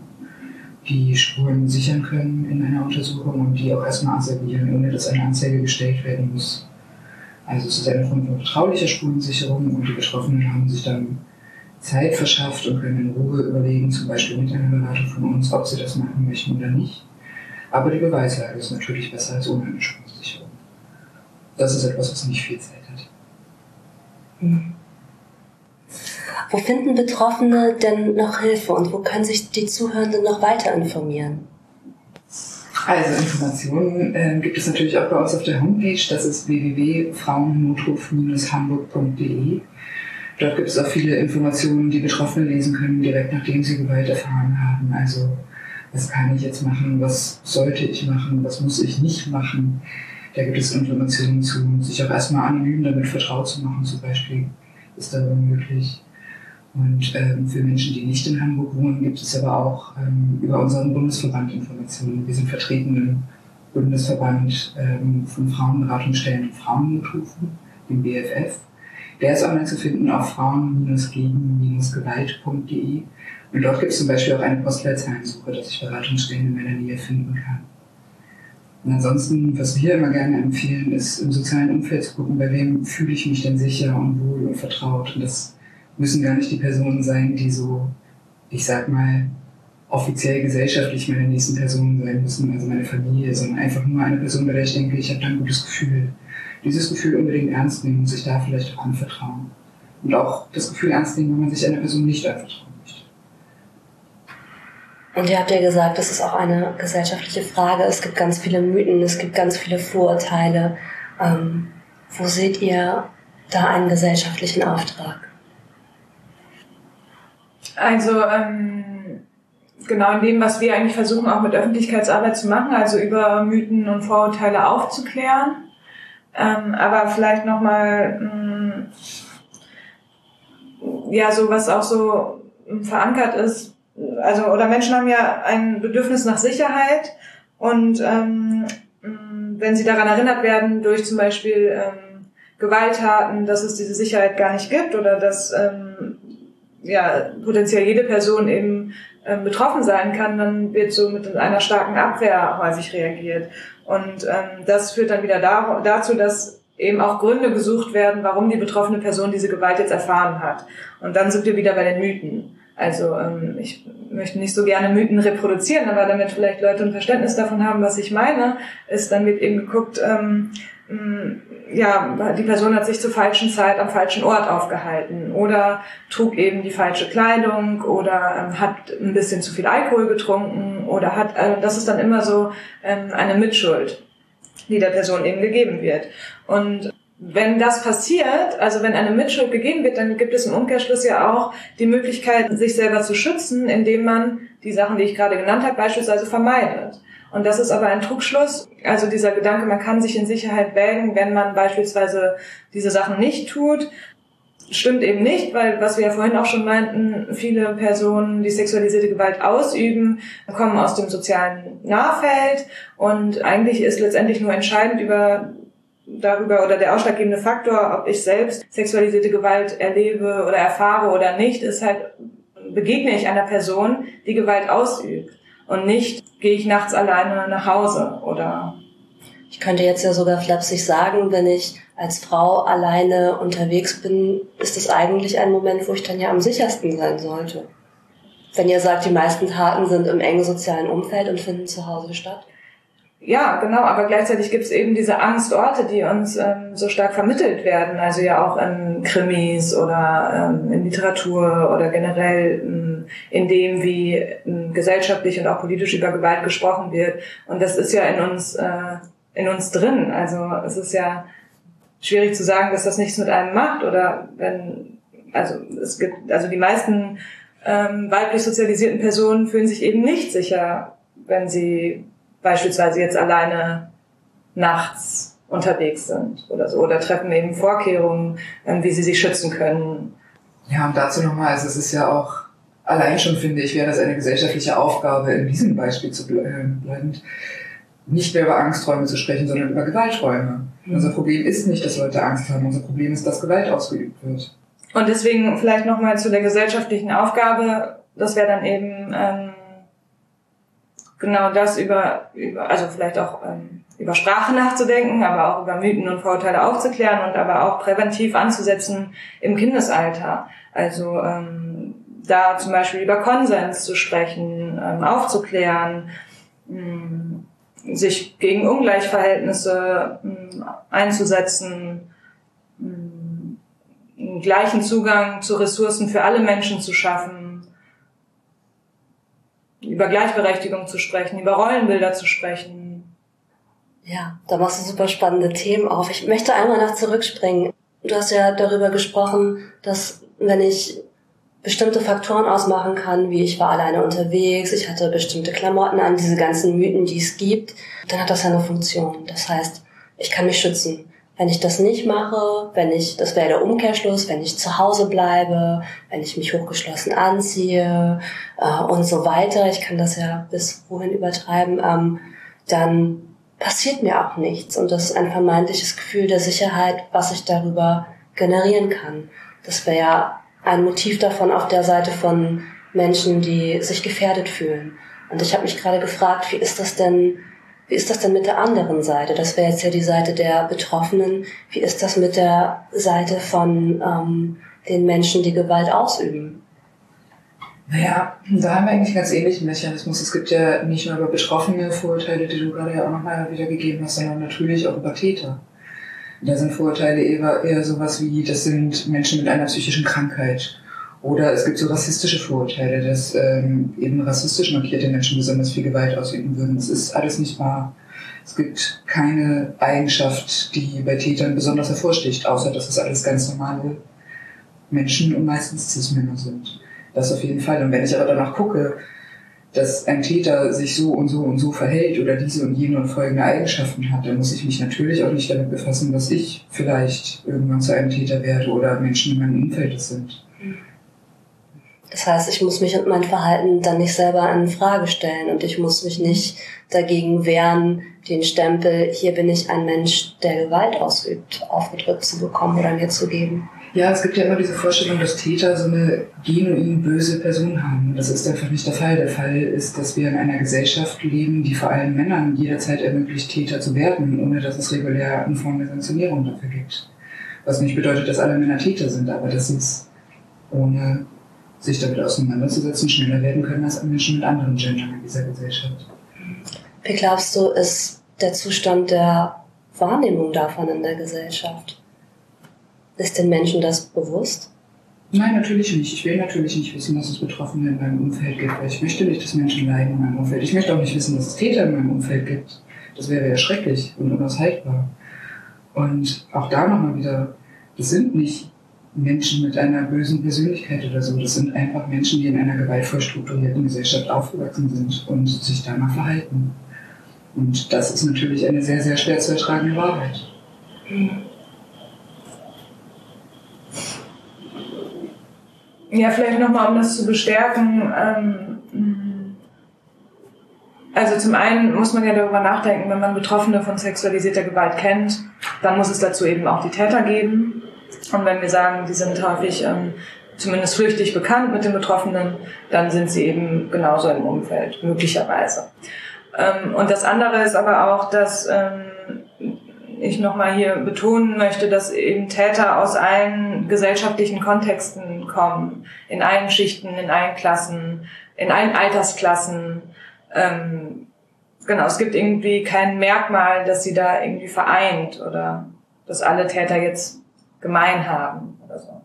die Spuren sichern können in einer Untersuchung und die auch erstmal asservieren, ohne dass eine Anzeige gestellt werden muss. Also es ist eine Form von vertraulicher Spurensicherung und die Betroffenen haben sich dann Zeit verschafft und können in Ruhe überlegen, zum Beispiel mit einer Beratung von uns, ob sie das machen möchten oder nicht. Aber die Beweislage ist natürlich besser als ohne eine Spurensicherung. Das ist etwas, was nicht viel Zeit hat. Hm. Wo finden Betroffene denn noch Hilfe und wo können sich die Zuhörenden noch weiter informieren? Also Informationen äh, gibt es natürlich auch bei uns auf der Homepage. Das ist www.frauennotruf-hamburg.de. Dort gibt es auch viele Informationen, die Betroffene lesen können, direkt nachdem sie Gewalt erfahren haben. Also was kann ich jetzt machen, was sollte ich machen, was muss ich nicht machen. Da gibt es Informationen zu, sich auch erstmal anonym damit vertraut zu machen, zum Beispiel, ist da möglich. Und ähm, für Menschen, die nicht in Hamburg wohnen, gibt es aber auch ähm, über unseren Bundesverband Informationen. Wir sind vertreten im Bundesverband ähm, von Frauenberatungsstellen und Frauennothrufen, dem BFF. Der ist online zu finden auf frauen-gegen-gewalt.de. Und dort gibt es zum Beispiel auch eine Postleitzahlensuche, dass ich Beratungsstellen in meiner Nähe finden kann. Und ansonsten, was wir immer gerne empfehlen, ist im sozialen Umfeld zu gucken, bei wem fühle ich mich denn sicher und wohl und vertraut. Und das müssen gar nicht die Personen sein, die so, ich sag mal, offiziell gesellschaftlich meine nächsten Personen sein müssen, also meine Familie, sondern einfach nur eine Person, bei der ich denke, ich habe da ein gutes Gefühl. Dieses Gefühl unbedingt ernst nehmen und sich da vielleicht auch anvertrauen. Und auch das Gefühl ernst nehmen, wenn man sich einer Person nicht anvertrauen möchte. Und ihr habt ja gesagt, das ist auch eine gesellschaftliche Frage. Es gibt ganz viele Mythen, es gibt ganz viele Vorurteile. Ähm, wo seht ihr da einen gesellschaftlichen Auftrag? Also ähm, genau in dem, was wir eigentlich versuchen, auch mit Öffentlichkeitsarbeit zu machen, also über Mythen und Vorurteile aufzuklären. Ähm, aber vielleicht nochmal, mm, ja, so was auch so verankert ist, also oder Menschen haben ja ein Bedürfnis nach Sicherheit und ähm, mm, wenn sie daran erinnert werden durch zum Beispiel ähm, Gewalttaten, dass es diese Sicherheit gar nicht gibt oder dass ähm, ja, potenziell jede Person eben ähm, betroffen sein kann, dann wird so mit einer starken Abwehr häufig reagiert. Und ähm, das führt dann wieder da, dazu, dass eben auch Gründe gesucht werden, warum die betroffene Person diese Gewalt jetzt erfahren hat. Und dann sind wir wieder bei den Mythen. Also ähm, ich möchte nicht so gerne Mythen reproduzieren, aber damit vielleicht Leute ein Verständnis davon haben, was ich meine, ist, dann wird eben geguckt, ähm, ja, die Person hat sich zur falschen Zeit am falschen Ort aufgehalten oder trug eben die falsche Kleidung oder ähm, hat ein bisschen zu viel Alkohol getrunken oder hat, äh, das ist dann immer so ähm, eine Mitschuld, die der Person eben gegeben wird. Und wenn das passiert, also wenn eine Mitschuld gegeben wird, dann gibt es im Umkehrschluss ja auch die Möglichkeit, sich selber zu schützen, indem man die Sachen, die ich gerade genannt habe, beispielsweise vermeidet. Und das ist aber ein Trugschluss. Also dieser Gedanke, man kann sich in Sicherheit wägen, wenn man beispielsweise diese Sachen nicht tut, stimmt eben nicht, weil was wir ja vorhin auch schon meinten, viele Personen, die sexualisierte Gewalt ausüben, kommen aus dem sozialen Nahfeld und eigentlich ist letztendlich nur entscheidend über darüber oder der ausschlaggebende Faktor, ob ich selbst sexualisierte Gewalt erlebe oder erfahre oder nicht, ist halt, begegne ich einer Person, die Gewalt ausübt und nicht gehe ich nachts alleine nach Hause oder ich könnte jetzt ja sogar flapsig sagen, wenn ich als Frau alleine unterwegs bin, ist es eigentlich ein Moment, wo ich dann ja am sichersten sein sollte. Wenn ihr sagt, die meisten Taten sind im engen sozialen Umfeld und finden zu Hause statt. Ja, genau, aber gleichzeitig gibt es eben diese Angstorte, die uns ähm, so stark vermittelt werden, also ja auch in Krimis oder ähm, in Literatur oder generell ähm, in dem, wie ähm, gesellschaftlich und auch politisch über Gewalt gesprochen wird. Und das ist ja in uns, äh, in uns drin. Also es ist ja schwierig zu sagen, dass das nichts mit einem macht oder wenn, also es gibt, also die meisten ähm, weiblich sozialisierten Personen fühlen sich eben nicht sicher, wenn sie beispielsweise jetzt alleine nachts unterwegs sind oder so oder treffen eben Vorkehrungen, ähm, wie sie sich schützen können. Ja, und dazu nochmal, also es ist ja auch allein schon finde ich, wäre das eine gesellschaftliche Aufgabe, in diesem Beispiel zu bleiben, nicht mehr über Angsträume zu sprechen, sondern über Gewalträume. Mhm. Unser Problem ist nicht, dass Leute Angst haben, unser Problem ist, dass Gewalt ausgeübt wird. Und deswegen vielleicht nochmal zu der gesellschaftlichen Aufgabe, das wäre dann eben ähm, genau das über, über also vielleicht auch ähm, über Sprache nachzudenken, aber auch über Mythen und Vorurteile aufzuklären und aber auch präventiv anzusetzen im Kindesalter. Also ähm, da zum Beispiel über Konsens zu sprechen, ähm, aufzuklären, ähm, sich gegen Ungleichverhältnisse ähm, einzusetzen, ähm, einen gleichen Zugang zu Ressourcen für alle Menschen zu schaffen über Gleichberechtigung zu sprechen, über Rollenbilder zu sprechen. Ja, da machst du super spannende Themen auf. Ich möchte einmal nach zurückspringen. Du hast ja darüber gesprochen, dass wenn ich bestimmte Faktoren ausmachen kann, wie ich war alleine unterwegs, ich hatte bestimmte Klamotten an, diese ganzen Mythen, die es gibt, dann hat das ja eine Funktion. Das heißt, ich kann mich schützen. Wenn ich das nicht mache, wenn ich, das wäre der Umkehrschluss, wenn ich zu Hause bleibe, wenn ich mich hochgeschlossen anziehe äh, und so weiter, ich kann das ja bis wohin übertreiben, ähm, dann passiert mir auch nichts. Und das ist ein vermeintliches Gefühl der Sicherheit, was ich darüber generieren kann. Das wäre ja ein Motiv davon auf der Seite von Menschen, die sich gefährdet fühlen. Und ich habe mich gerade gefragt, wie ist das denn, wie ist das denn mit der anderen Seite? Das wäre jetzt ja die Seite der Betroffenen. Wie ist das mit der Seite von ähm, den Menschen, die Gewalt ausüben? Naja, da haben wir eigentlich einen ganz ähnlichen Mechanismus. Es gibt ja nicht nur über Betroffene Vorurteile, die du gerade ja auch nochmal wiedergegeben hast, sondern natürlich auch über Täter. Da sind Vorurteile eher, eher sowas wie, das sind Menschen mit einer psychischen Krankheit. Oder es gibt so rassistische Vorurteile, dass ähm, eben rassistisch markierte Menschen besonders viel Gewalt ausüben würden. Es ist alles nicht wahr. Es gibt keine Eigenschaft, die bei Tätern besonders hervorsticht, außer dass es alles ganz normale Menschen und meistens Cis-Männer sind. Das auf jeden Fall. Und wenn ich aber danach gucke, dass ein Täter sich so und so und so verhält oder diese und jene und folgende Eigenschaften hat, dann muss ich mich natürlich auch nicht damit befassen, dass ich vielleicht irgendwann zu einem Täter werde oder Menschen in meinem Umfeld sind. Das heißt, ich muss mich und mein Verhalten dann nicht selber in Frage stellen und ich muss mich nicht dagegen wehren, den Stempel, hier bin ich ein Mensch, der Gewalt ausübt, aufgedrückt zu bekommen oder mir zu geben. Ja, es gibt ja immer diese Vorstellung, dass Täter so eine genuin böse Person haben. Das ist einfach nicht der Fall. Der Fall ist, dass wir in einer Gesellschaft leben, die vor allem Männern jederzeit ermöglicht, Täter zu werden, ohne dass es regulär eine Form der Sanktionierung dafür gibt. Was nicht bedeutet, dass alle Männer Täter sind, aber dass es ohne sich damit auseinanderzusetzen schneller werden können als Menschen mit anderen Gendern in dieser Gesellschaft. Wie glaubst du, ist der Zustand der Wahrnehmung davon in der Gesellschaft? Ist den Menschen das bewusst? Nein, natürlich nicht. Ich will natürlich nicht wissen, dass es Betroffene in meinem Umfeld gibt, weil ich möchte nicht, dass Menschen leiden in meinem Umfeld. Ich möchte auch nicht wissen, dass es Täter in meinem Umfeld gibt. Das wäre ja schrecklich und unaushaltbar. Und auch da nochmal wieder, das sind nicht Menschen mit einer bösen Persönlichkeit oder so. Das sind einfach Menschen, die in einer gewaltvoll strukturierten Gesellschaft aufgewachsen sind und sich danach verhalten. Und das ist natürlich eine sehr, sehr schwer zu ertragende Wahrheit. Mhm. Ja, vielleicht nochmal, um das zu bestärken. Ähm, also zum einen muss man ja darüber nachdenken, wenn man Betroffene von sexualisierter Gewalt kennt, dann muss es dazu eben auch die Täter geben. Und wenn wir sagen, die sind häufig ähm, zumindest flüchtig bekannt mit den Betroffenen, dann sind sie eben genauso im Umfeld, möglicherweise. Ähm, und das andere ist aber auch, dass ähm, ich nochmal hier betonen möchte, dass eben Täter aus allen gesellschaftlichen Kontexten kommen, in allen Schichten, in allen Klassen, in allen Altersklassen. Ähm, genau, es gibt irgendwie kein Merkmal, dass sie da irgendwie vereint oder dass alle Täter jetzt gemein haben oder so.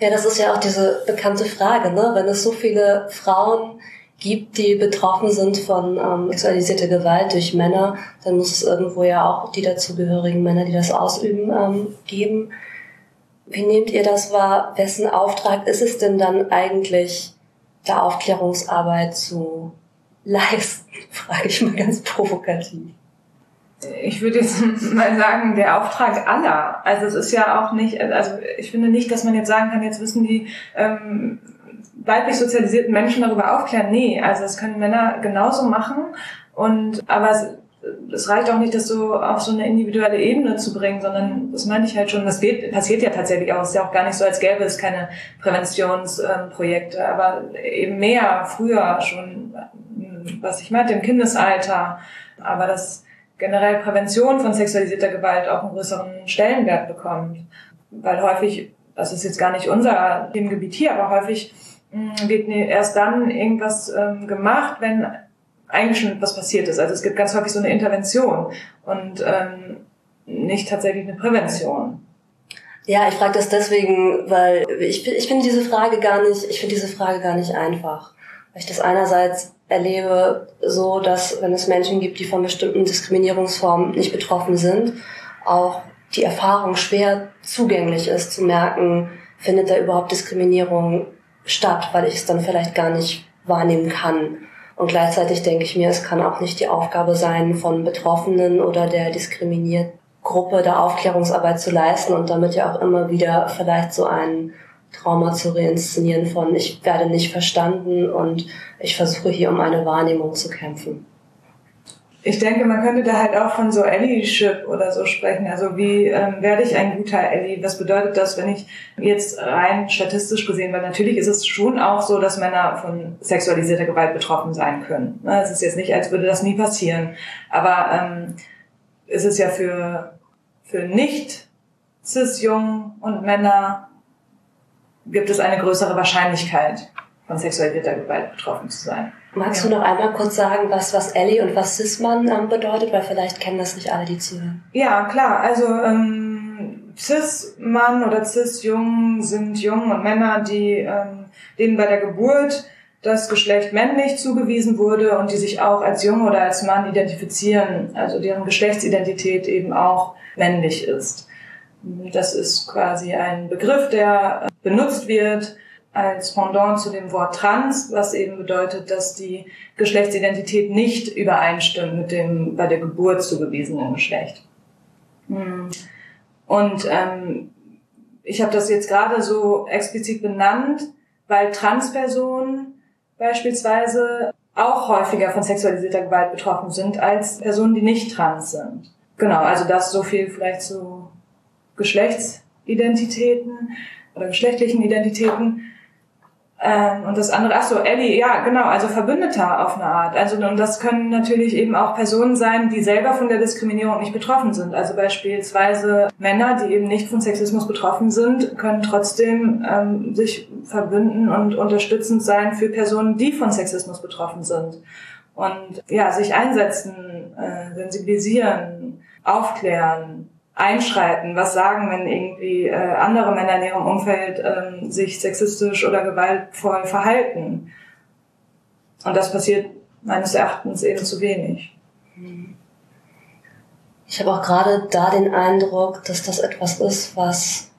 Ja, das ist ja auch diese bekannte Frage, ne? Wenn es so viele Frauen gibt, die betroffen sind von ähm, sexualisierter Gewalt durch Männer, dann muss es irgendwo ja auch die dazugehörigen Männer, die das ausüben, ähm, geben. Wie nehmt ihr das wahr? Wessen Auftrag ist es denn dann eigentlich, da Aufklärungsarbeit zu leisten? Frage ich mal ganz provokativ. Ich würde jetzt mal sagen, der Auftrag aller. Also es ist ja auch nicht, also ich finde nicht, dass man jetzt sagen kann, jetzt wissen die ähm, weiblich sozialisierten Menschen darüber aufklären. Nee, also das können Männer genauso machen. Und aber es, es reicht auch nicht, das so auf so eine individuelle Ebene zu bringen, sondern das meine ich halt schon, das geht, passiert ja tatsächlich auch. Es ist ja auch gar nicht so, als gäbe es keine Präventionsprojekte, ähm, aber eben mehr, früher schon, was ich meinte, im Kindesalter. Aber dass generell Prävention von sexualisierter Gewalt auch einen größeren Stellenwert bekommt. Weil häufig, das ist jetzt gar nicht unser Themengebiet hier, aber häufig hm, wird erst dann irgendwas ähm, gemacht, wenn eigentlich schon etwas passiert ist. Also es gibt ganz häufig so eine Intervention und ähm, nicht tatsächlich eine Prävention. Ja, ich frage das deswegen, weil ich, ich finde diese Frage gar nicht, ich finde diese Frage gar nicht einfach. Weil ich das einerseits erlebe so, dass wenn es Menschen gibt, die von bestimmten Diskriminierungsformen nicht betroffen sind, auch die Erfahrung schwer zugänglich ist, zu merken, findet da überhaupt Diskriminierung statt, weil ich es dann vielleicht gar nicht wahrnehmen kann. Und gleichzeitig denke ich mir, es kann auch nicht die Aufgabe sein von Betroffenen oder der diskriminierten Gruppe da Aufklärungsarbeit zu leisten und damit ja auch immer wieder vielleicht so ein Trauma zu reinszenieren von ich werde nicht verstanden und ich versuche hier um eine Wahrnehmung zu kämpfen. Ich denke, man könnte da halt auch von so Allyship oder so sprechen. Also wie ähm, werde ich ein guter Ally? Was bedeutet das, wenn ich jetzt rein statistisch gesehen, weil natürlich ist es schon auch so, dass Männer von sexualisierter Gewalt betroffen sein können. Ne, es ist jetzt nicht, als würde das nie passieren. Aber ähm, es ist ja für, für nicht cis-Jungen und Männer gibt es eine größere Wahrscheinlichkeit, von sexualisierter Gewalt betroffen zu sein. Magst ja. du noch einmal kurz sagen, was, was Ellie und was Cis-Mann ähm, bedeutet? Weil vielleicht kennen das nicht alle, die zuhören. Ja, klar. Also ähm, Cis-Mann oder Cis-Jungen sind Jungen und Männer, die ähm, denen bei der Geburt das Geschlecht männlich zugewiesen wurde und die sich auch als Junge oder als Mann identifizieren, also deren Geschlechtsidentität eben auch männlich ist. Das ist quasi ein Begriff, der benutzt wird als Pendant zu dem Wort trans, was eben bedeutet, dass die Geschlechtsidentität nicht übereinstimmt mit dem bei der Geburt zugewiesenen Geschlecht. Hm. Und ähm, ich habe das jetzt gerade so explizit benannt, weil Transpersonen beispielsweise auch häufiger von sexualisierter Gewalt betroffen sind als Personen, die nicht trans sind. Genau, also das so viel vielleicht zu Geschlechtsidentitäten oder geschlechtlichen Identitäten. Ähm, und das andere, ach so, Ellie, ja, genau, also Verbündeter auf eine Art. Also, und das können natürlich eben auch Personen sein, die selber von der Diskriminierung nicht betroffen sind. Also beispielsweise Männer, die eben nicht von Sexismus betroffen sind, können trotzdem ähm, sich verbünden und unterstützend sein für Personen, die von Sexismus betroffen sind. Und ja, sich einsetzen, äh, sensibilisieren, aufklären, einschreiten, was sagen, wenn irgendwie äh, andere Männer in ihrem Umfeld ähm, sich sexistisch oder gewaltvoll verhalten. Und das passiert meines Erachtens eben zu wenig. Ich habe auch gerade da den Eindruck, dass das etwas ist, was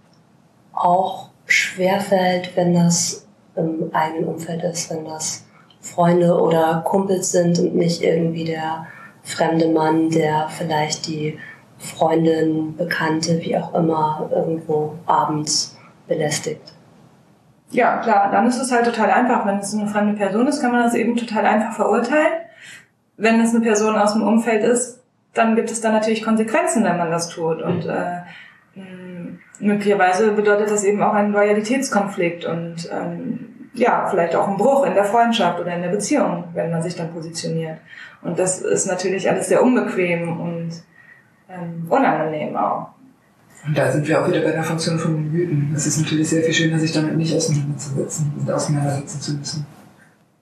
auch schwerfällt, wenn das im eigenen Umfeld ist, wenn das Freunde oder Kumpels sind und nicht irgendwie der fremde Mann, der vielleicht die Freundin, Bekannte, wie auch immer, irgendwo abends belästigt. Ja, klar, dann ist es halt total einfach. Wenn es eine fremde Person ist, kann man das eben total einfach verurteilen. Wenn es eine Person aus dem Umfeld ist, dann gibt es dann natürlich Konsequenzen, wenn man das tut. Und äh, möglicherweise bedeutet das eben auch einen Loyalitätskonflikt und ähm, ja, vielleicht auch einen Bruch in der Freundschaft oder in der Beziehung, wenn man sich dann positioniert. Und das ist natürlich alles sehr unbequem und ähm, unangenehm auch. Und da sind wir auch wieder bei der Funktion von Mythen. Es ist natürlich sehr viel schöner, sich damit nicht auseinanderzusetzen und auseinandersetzen zu müssen.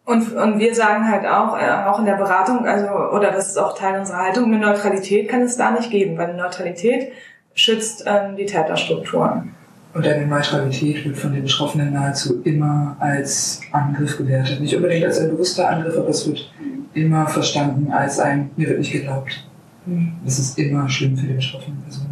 Und, und wir sagen halt auch, äh, auch in der Beratung, also, oder das ist auch Teil unserer Haltung, eine Neutralität kann es da nicht geben, weil eine Neutralität schützt ähm, die Täterstrukturen. Und eine Neutralität wird von den Betroffenen nahezu immer als Angriff gewertet. Nicht unbedingt als ein bewusster Angriff, aber es wird immer verstanden als ein, mir wird nicht geglaubt. Das ist immer schlimm für die betroffene Person.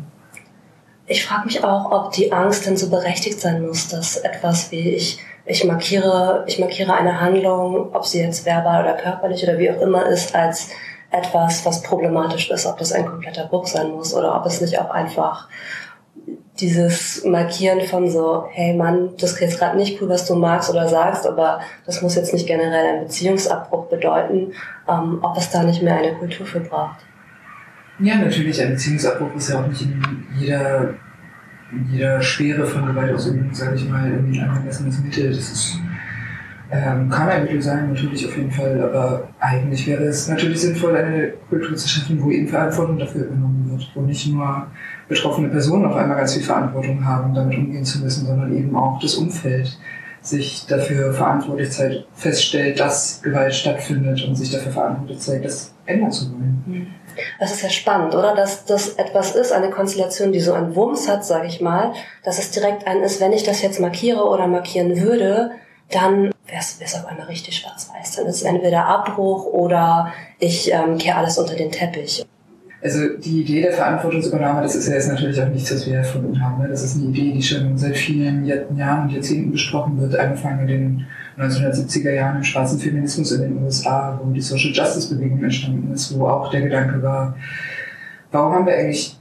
Ich frage mich auch, ob die Angst denn so berechtigt sein muss, dass etwas wie ich, ich markiere, ich markiere eine Handlung, ob sie jetzt verbal oder körperlich oder wie auch immer ist, als etwas, was problematisch ist, ob das ein kompletter Bruch sein muss oder ob es nicht auch einfach dieses Markieren von so, hey Mann, das ist jetzt gerade nicht cool, was du magst oder sagst, aber das muss jetzt nicht generell ein Beziehungsabbruch bedeuten, ähm, ob es da nicht mehr eine Kultur für braucht. Ja, natürlich. Ein Beziehungsabbruch ist ja auch nicht in jeder, in jeder Schwere von Gewaltausübung, sage ich mal, irgendwie ein angemessenes Mittel. Das ist, ähm, kann ein Mittel sein, natürlich auf jeden Fall, aber eigentlich wäre es natürlich sinnvoll, eine Kultur zu schaffen, wo eben Verantwortung dafür übernommen wird, wo nicht nur betroffene Personen auf einmal ganz viel Verantwortung haben, damit umgehen zu müssen, sondern eben auch das Umfeld sich dafür verantwortlich zeigt, feststellt, dass Gewalt stattfindet und sich dafür verantwortlich zeigt, das ändern zu wollen. Mhm. Das ist ja spannend, oder? Dass das etwas ist, eine Konstellation, die so einen Wumms hat, sage ich mal, dass es direkt ein ist, wenn ich das jetzt markiere oder markieren würde, dann wäre es auf einmal richtig schwarz-weiß. Dann ist es entweder Abbruch oder ich ähm, kehre alles unter den Teppich. Also die Idee der Verantwortungsübernahme, das ist ja jetzt natürlich auch nichts, was wir erfunden haben. Ne? Das ist eine Idee, die schon seit vielen Jahren und Jahrzehnten besprochen wird, angefangen in den 1970er Jahren im schwarzen Feminismus in den USA, wo die Social Justice Bewegung entstanden ist, wo auch der Gedanke war, warum haben wir eigentlich,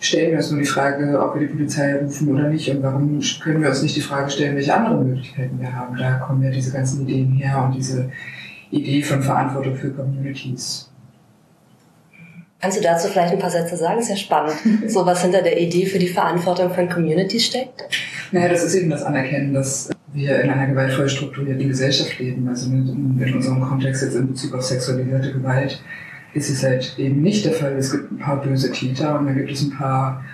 stellen wir uns nur die Frage, ob wir die Polizei rufen oder nicht und warum können wir uns nicht die Frage stellen, welche anderen Möglichkeiten wir haben. Da kommen ja diese ganzen Ideen her und diese Idee von Verantwortung für Communities. Kannst du dazu vielleicht ein paar Sätze sagen? ist ja spannend. So was hinter der Idee für die Verantwortung von Communities steckt? Naja, das ist eben das Anerkennen, dass wir in einer gewaltvoll strukturierten Gesellschaft leben. Also in, in unserem Kontext jetzt in Bezug auf sexualisierte Gewalt ist es halt eben nicht der Fall. Es gibt ein paar böse Täter und dann gibt es ein paar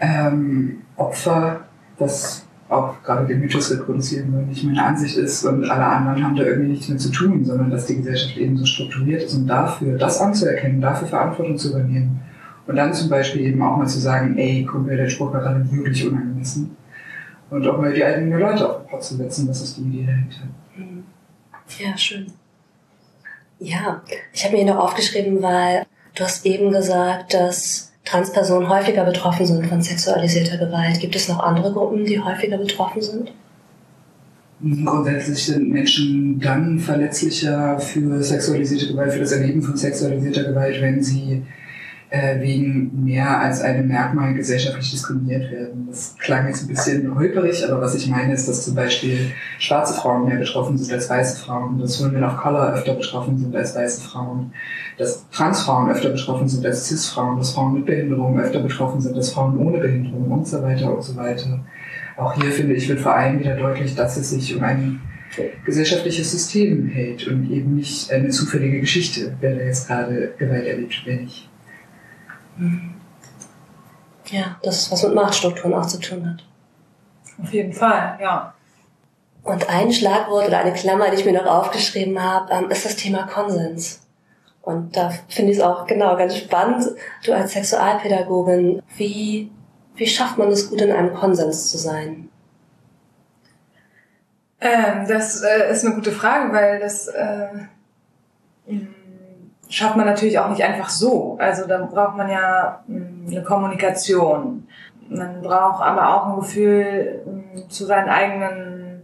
ähm, Opfer, was auch gerade den Mythos reproduzieren würde, nicht meine Ansicht ist und alle anderen haben da irgendwie nichts mehr zu tun, sondern dass die Gesellschaft eben so strukturiert ist und dafür das anzuerkennen, dafür Verantwortung zu übernehmen und dann zum Beispiel eben auch mal zu sagen, ey, guck der Spruch war gerade wirklich unangemessen und auch mal die eigenen Leute auf den Pott zu setzen, das ist die Idee dahinter. Mhm. Ja, schön. Ja, ich habe mir noch aufgeschrieben, weil du hast eben gesagt, dass Transpersonen häufiger betroffen sind von sexualisierter Gewalt. Gibt es noch andere Gruppen, die häufiger betroffen sind? Grundsätzlich sind Menschen dann verletzlicher für sexualisierte Gewalt, für das Erleben von sexualisierter Gewalt, wenn sie äh, wegen mehr als einem Merkmal gesellschaftlich diskriminiert werden. Das klang jetzt ein bisschen holperig, aber was ich meine ist, dass zum Beispiel schwarze Frauen mehr betroffen sind als weiße Frauen, dass Women of Color öfter betroffen sind als weiße Frauen, dass Transfrauen öfter betroffen sind als Cis-Frauen, dass Frauen mit Behinderung öfter betroffen sind als Frauen ohne Behinderung und so weiter und so weiter. Auch hier finde ich, wird vor allem wieder deutlich, dass es sich um ein gesellschaftliches System hält und eben nicht eine zufällige Geschichte, wer da jetzt gerade Gewalt erlebt, wer nicht. Mhm. Ja, das ist was mit Machtstrukturen auch zu tun hat. Auf jeden Fall, ja. Und ein Schlagwort oder eine Klammer, die ich mir noch aufgeschrieben habe, ähm, ist das Thema Konsens. Und da finde ich es auch genau ganz spannend, du als Sexualpädagogin, wie, wie schafft man es gut, in einem Konsens zu sein? Ähm, das äh, ist eine gute Frage, weil das äh, schafft man natürlich auch nicht einfach so. Also da braucht man ja hm, eine Kommunikation. Man braucht aber auch ein Gefühl hm, zu seinen eigenen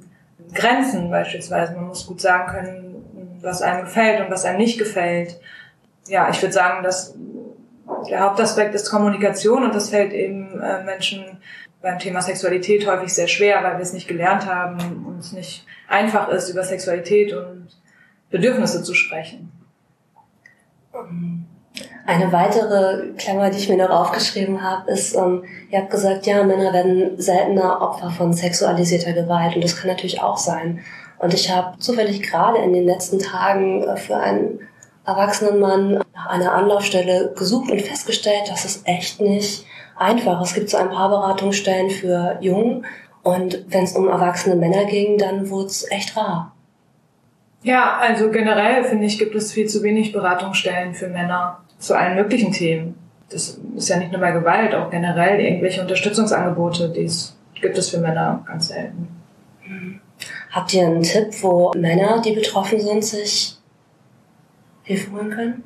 Grenzen beispielsweise. Man muss gut sagen können, was einem gefällt und was einem nicht gefällt. Ja, ich würde sagen, dass der Hauptaspekt ist Kommunikation und das fällt eben äh, Menschen beim Thema Sexualität häufig sehr schwer, weil wir es nicht gelernt haben und es nicht einfach ist, über Sexualität und Bedürfnisse zu sprechen. Eine weitere Klammer, die ich mir noch aufgeschrieben habe, ist, ähm, ihr habt gesagt, ja, Männer werden seltener Opfer von sexualisierter Gewalt und das kann natürlich auch sein. Und ich habe zufällig gerade in den letzten Tagen äh, für einen erwachsenen Mann nach einer Anlaufstelle gesucht und festgestellt, dass es echt nicht einfach. Es gibt so ein paar Beratungsstellen für Jungen und wenn es um erwachsene Männer ging, dann wurde es echt rar. Ja, also generell finde ich, gibt es viel zu wenig Beratungsstellen für Männer zu allen möglichen Themen. Das ist ja nicht nur bei Gewalt, auch generell irgendwelche Unterstützungsangebote, die es, gibt es für Männer ganz selten. Habt ihr einen Tipp, wo Männer, die betroffen sind, sich Hilfe holen können?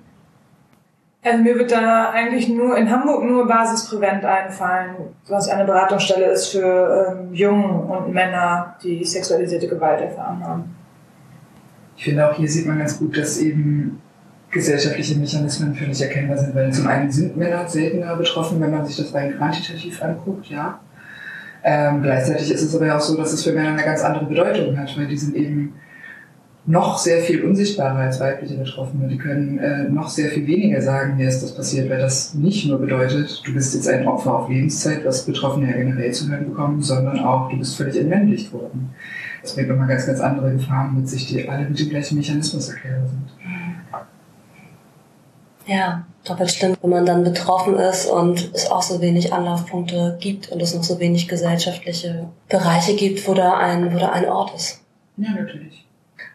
Also mir wird da eigentlich nur in Hamburg nur Basisprävent einfallen, was eine Beratungsstelle ist für ähm, Jungen und Männer, die sexualisierte Gewalt erfahren haben. Ich finde auch hier sieht man ganz gut, dass eben gesellschaftliche Mechanismen völlig erkennbar sind, weil zum einen sind Männer seltener betroffen, wenn man sich das rein quantitativ anguckt, ja. Ähm, gleichzeitig ist es aber auch so, dass es für Männer eine ganz andere Bedeutung hat, weil die sind eben noch sehr viel unsichtbarer als weibliche Betroffene. Die können äh, noch sehr viel weniger sagen, mir ist das passiert, weil das nicht nur bedeutet, du bist jetzt ein Opfer auf Lebenszeit, was Betroffene ja generell zu hören bekommen, sondern auch, du bist völlig entmännlicht worden. Das bringt nochmal ganz, ganz andere Gefahren mit sich, die alle mit dem gleichen Mechanismus erklärt sind. Ja, doppelt stimmt, wenn man dann betroffen ist und es auch so wenig Anlaufpunkte gibt und es noch so wenig gesellschaftliche Bereiche gibt, wo da ein, wo da ein Ort ist. Ja, natürlich.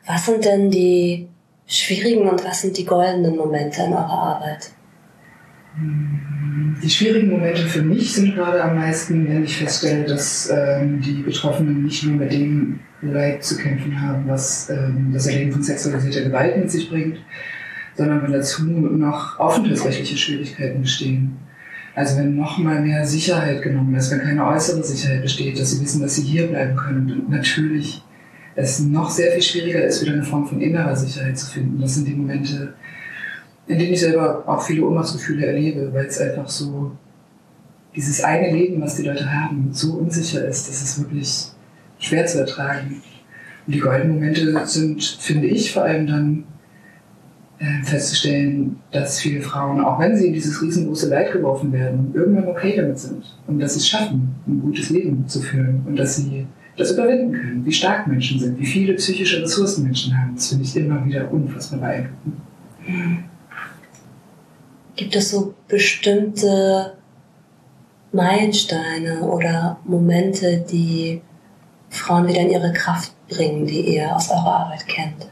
Was sind denn die schwierigen und was sind die goldenen Momente in eurer Arbeit? Die schwierigen Momente für mich sind gerade am meisten, wenn ich feststelle, dass ähm, die Betroffenen nicht nur mit dem Leid zu kämpfen haben, was ähm, das Erleben von sexualisierter Gewalt mit sich bringt, sondern wenn dazu noch aufenthaltsrechtliche Schwierigkeiten bestehen. Also wenn noch mal mehr Sicherheit genommen ist, wenn keine äußere Sicherheit besteht, dass sie wissen, dass sie hier bleiben können und natürlich es noch sehr viel schwieriger ist, wieder eine Form von innerer Sicherheit zu finden. Das sind die Momente, in denen ich selber auch viele Ohnmachtsgefühle erlebe, weil es einfach so dieses eine Leben, was die Leute haben, so unsicher ist, dass es wirklich schwer zu ertragen. Und die goldenen Momente sind, finde ich, vor allem dann äh, festzustellen, dass viele Frauen, auch wenn sie in dieses riesengroße Leid geworfen werden, irgendwann okay damit sind und dass sie es schaffen, ein gutes Leben zu führen und dass sie das überwinden können, wie stark Menschen sind, wie viele psychische Ressourcen Menschen haben. Das finde ich immer wieder unfassbar beeindruckend. Gibt es so bestimmte Meilensteine oder Momente, die Frauen wieder in ihre Kraft bringen, die ihr aus eurer Arbeit kennt?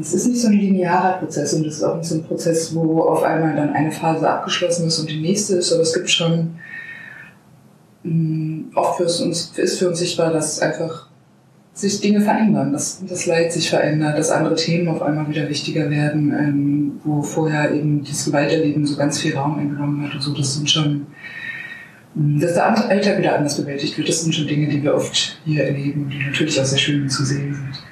Es ist nicht so ein linearer Prozess und es ist auch nicht so ein Prozess, wo auf einmal dann eine Phase abgeschlossen ist und die nächste ist, aber es gibt schon Mm, oft für uns, ist für uns sichtbar, dass einfach sich Dinge verändern, dass das Leid sich verändert, dass andere Themen auf einmal wieder wichtiger werden, ähm, wo vorher eben das Gewalterleben so ganz viel Raum eingenommen hat und so. Das sind schon, mm, dass der Alltag wieder anders bewältigt wird. Das sind schon Dinge, die wir oft hier erleben und die natürlich auch sehr schön zu sehen sind.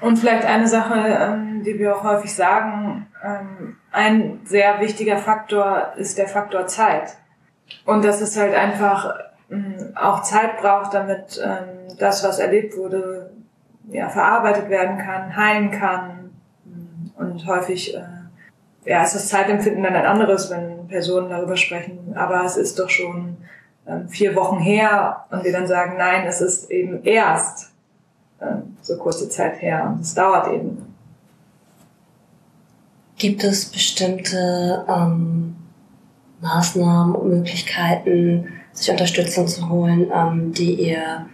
Und vielleicht eine Sache, ähm, die wir auch häufig sagen, ähm, ein sehr wichtiger Faktor ist der Faktor Zeit. Und dass es halt einfach auch Zeit braucht, damit ähm, das, was erlebt wurde, ja, verarbeitet werden kann, heilen kann. Und häufig äh, ja, ist das Zeitempfinden dann ein anderes, wenn Personen darüber sprechen. Aber es ist doch schon ähm, vier Wochen her und wir dann sagen, nein, es ist eben erst ähm, so kurze Zeit her und es dauert eben. Gibt es bestimmte ähm, Maßnahmen und Möglichkeiten, sich Unterstützung zu holen, ähm, die ihr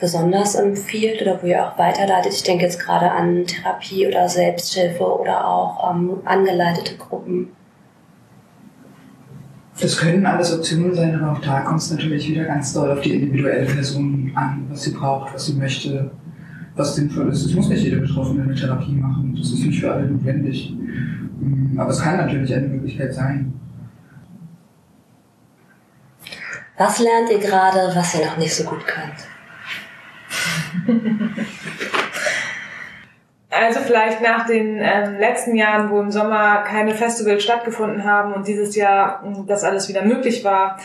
besonders empfiehlt oder wo ihr auch weiterleitet? Ich denke jetzt gerade an Therapie oder Selbsthilfe oder auch ähm, angeleitete Gruppen. Das können alles Optionen sein, aber auch da kommt es natürlich wieder ganz doll auf die individuelle Person an, was sie braucht, was sie möchte, was sinnvoll ist. Es muss nicht jeder Betroffene eine Therapie machen. Das ist nicht für alle notwendig. Mm, aber es kann natürlich eine Möglichkeit sein. Was lernt ihr gerade, was ihr noch nicht so gut könnt? Also vielleicht nach den ähm, letzten Jahren, wo im Sommer keine Festivals stattgefunden haben und dieses Jahr das alles wieder möglich war,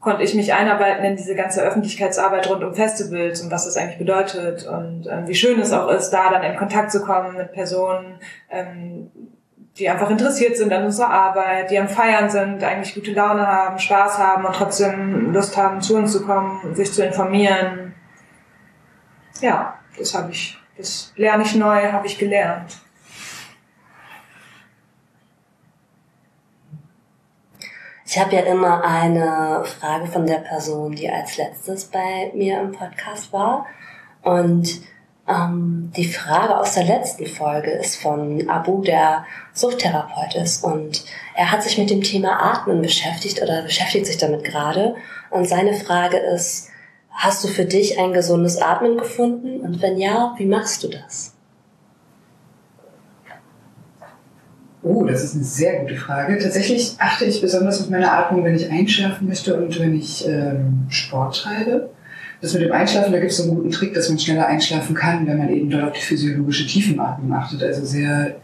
konnte ich mich einarbeiten in diese ganze Öffentlichkeitsarbeit rund um Festivals und was das eigentlich bedeutet und ähm, wie schön es auch ist, da dann in Kontakt zu kommen mit Personen, ähm, die einfach interessiert sind an unserer Arbeit, die am Feiern sind, eigentlich gute Laune haben, Spaß haben und trotzdem Lust haben, zu uns zu kommen, sich zu informieren. Ja, das habe ich, das lerne ich neu, habe ich gelernt. Ich habe ja immer eine Frage von der Person, die als letztes bei mir im Podcast war. Und ähm, die Frage aus der letzten Folge ist von Abu, der Suchttherapeut ist. Und er hat sich mit dem Thema Atmen beschäftigt oder beschäftigt sich damit gerade. Und seine Frage ist, hast du für dich ein gesundes Atmen gefunden? Und wenn ja, wie machst du das? Oh, das ist eine sehr gute Frage. Tatsächlich achte ich besonders auf meine Atmung, wenn ich einschlafen möchte und wenn ich ähm, Sport treibe. Das mit dem Einschlafen, da gibt es so einen guten Trick, dass man schneller einschlafen kann, wenn man eben dort auf die physiologische Tiefenatmung achtet. Also sehr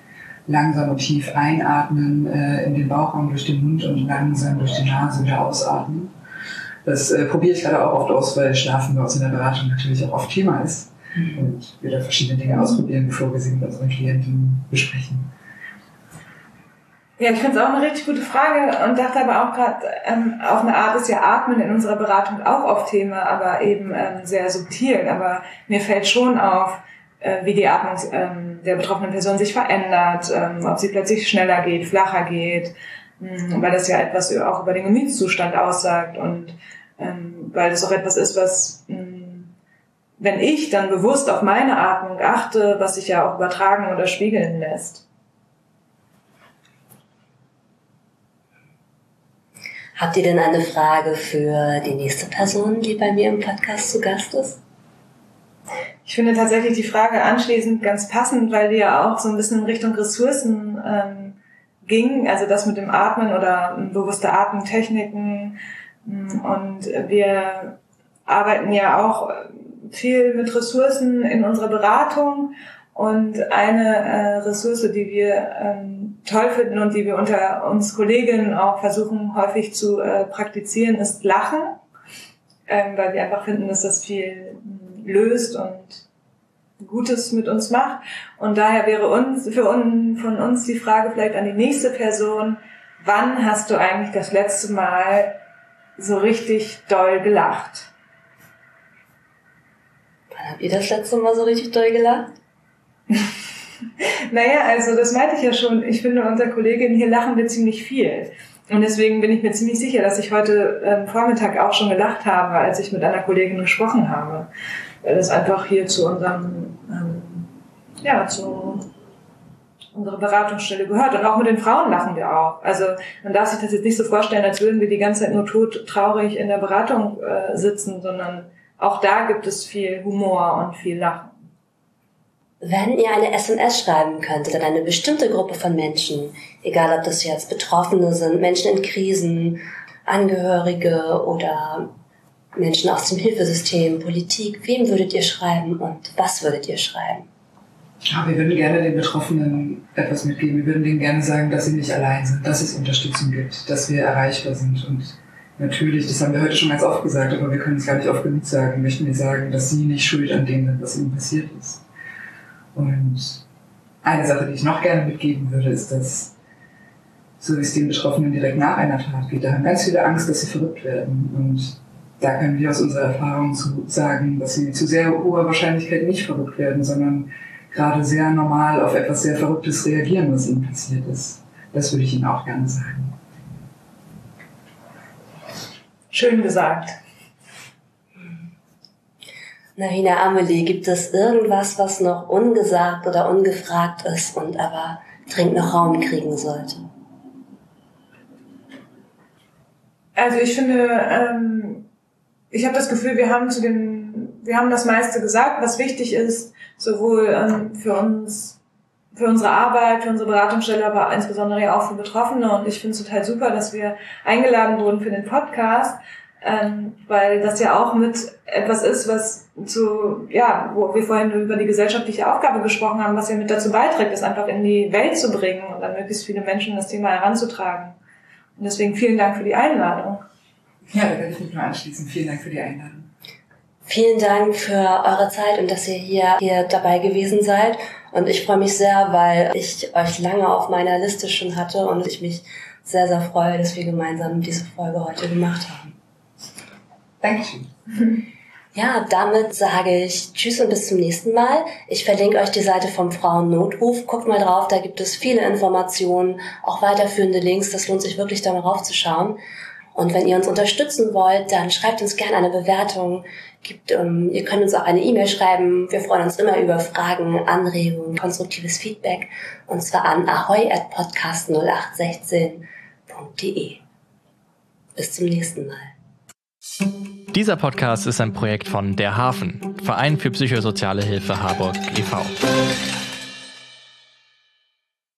langsam und tief einatmen äh, in den Bauchraum durch den Mund und langsam durch die Nase wieder ausatmen. Das äh, probiere ich gerade auch oft aus, weil Schlafen bei uns in der Beratung natürlich auch oft Thema ist. Mhm. Und wir da verschiedene Dinge ausprobieren, bevor wir sie mit unseren Klienten besprechen. Ja, ich finde es auch eine richtig gute Frage und dachte aber auch gerade, ähm, auf eine Art ist ja Atmen in unserer Beratung auch oft Thema, aber eben ähm, sehr subtil. Aber mir fällt schon auf, äh, wie die Atmung ähm, der betroffenen Person sich verändert, ähm, ob sie plötzlich schneller geht, flacher geht, mh, hm, weil das ja etwas auch über den Gemütszustand aussagt und ähm, weil das auch etwas ist, was mh, hm, wenn ich dann bewusst auf meine Atmung achte, was sich ja auch übertragen oder spiegeln lässt. Habt ihr denn eine Frage für die nächste Person, die bei mir im Podcast zu Gast ist? Ich finde tatsächlich die Frage anschließend ganz passend, weil die ja auch so ein bisschen in Richtung Ressourcen ähm, ging, also das mit dem Atmen oder bewusste Atemtechniken. Und wir arbeiten ja auch viel mit Ressourcen in unserer Beratung. Und eine äh, Ressource, die wir ähm, toll finden und die wir unter uns Kolleginnen auch versuchen häufig zu äh, praktizieren, ist Lachen, ähm, weil wir einfach finden, dass das viel löst und Gutes mit uns macht. Und daher wäre uns, für uns, von uns die Frage vielleicht an die nächste Person, wann hast du eigentlich das letzte Mal so richtig doll gelacht? Wann habt ihr das letzte Mal so richtig doll gelacht? naja, also das meinte ich ja schon. Ich finde, unsere Kolleginnen hier lachen wir ziemlich viel. Und deswegen bin ich mir ziemlich sicher, dass ich heute ähm, Vormittag auch schon gelacht habe, als ich mit einer Kollegin gesprochen habe. Weil das einfach hier zu unserem, ähm, ja, zu unserer Beratungsstelle gehört. Und auch mit den Frauen lachen wir auch. Also man darf sich das jetzt nicht so vorstellen, als würden wir die ganze Zeit nur tot traurig in der Beratung äh, sitzen, sondern auch da gibt es viel Humor und viel Lachen. Wenn ihr eine SMS schreiben könntet an eine bestimmte Gruppe von Menschen, egal ob das jetzt Betroffene sind, Menschen in Krisen, Angehörige oder Menschen aus dem Hilfesystem, Politik, wem würdet ihr schreiben und was würdet ihr schreiben? Ja, wir würden gerne den Betroffenen etwas mitgeben. Wir würden denen gerne sagen, dass sie nicht allein sind, dass es Unterstützung gibt, dass wir erreichbar sind. Und natürlich, das haben wir heute schon ganz oft gesagt, aber wir können es gar nicht oft genug sagen, möchten wir sagen, dass sie nicht schuld an dem sind, was ihnen passiert ist. Und eine Sache, die ich noch gerne mitgeben würde, ist, dass so wie es den Betroffenen direkt nach einer Tat geht, da haben ganz viele Angst, dass sie verrückt werden. Und da können wir aus unserer Erfahrung zu sagen, dass sie zu sehr hoher Wahrscheinlichkeit nicht verrückt werden, sondern gerade sehr normal auf etwas sehr Verrücktes reagieren, was ihnen passiert ist. Das würde ich Ihnen auch gerne sagen. Schön gesagt. Navina Amelie, gibt es irgendwas, was noch ungesagt oder ungefragt ist und aber dringend noch Raum kriegen sollte? Also ich finde, ähm, ich habe das Gefühl, wir haben zu den, wir haben das meiste gesagt, was wichtig ist, sowohl ähm, für uns, für unsere Arbeit, für unsere Beratungsstelle, aber insbesondere auch für Betroffene. Und ich finde es total super, dass wir eingeladen wurden für den Podcast, ähm, weil das ja auch mit etwas ist, was zu, ja, wo wir vorhin über die gesellschaftliche Aufgabe gesprochen haben, was ja mit dazu beiträgt, das einfach in die Welt zu bringen und an möglichst viele Menschen das Thema heranzutragen. Und deswegen vielen Dank für die Einladung. Ja, da werde ich mich nur anschließen. Vielen Dank für die Einladung. Vielen Dank für eure Zeit und dass ihr hier, hier dabei gewesen seid. Und ich freue mich sehr, weil ich euch lange auf meiner Liste schon hatte und ich mich sehr, sehr freue, dass wir gemeinsam diese Folge heute gemacht haben. Dankeschön. Ja, damit sage ich Tschüss und bis zum nächsten Mal. Ich verlinke euch die Seite vom Frauennotruf. Guckt mal drauf, da gibt es viele Informationen, auch weiterführende Links. Das lohnt sich wirklich, da mal raufzuschauen. Und wenn ihr uns unterstützen wollt, dann schreibt uns gerne eine Bewertung. Gibt, ähm, ihr könnt uns auch eine E-Mail schreiben. Wir freuen uns immer über Fragen, Anregungen, konstruktives Feedback. Und zwar an ahoy at podcast0816.de. Bis zum nächsten Mal. Dieser Podcast ist ein Projekt von Der Hafen, Verein für psychosoziale Hilfe Harburg e.V.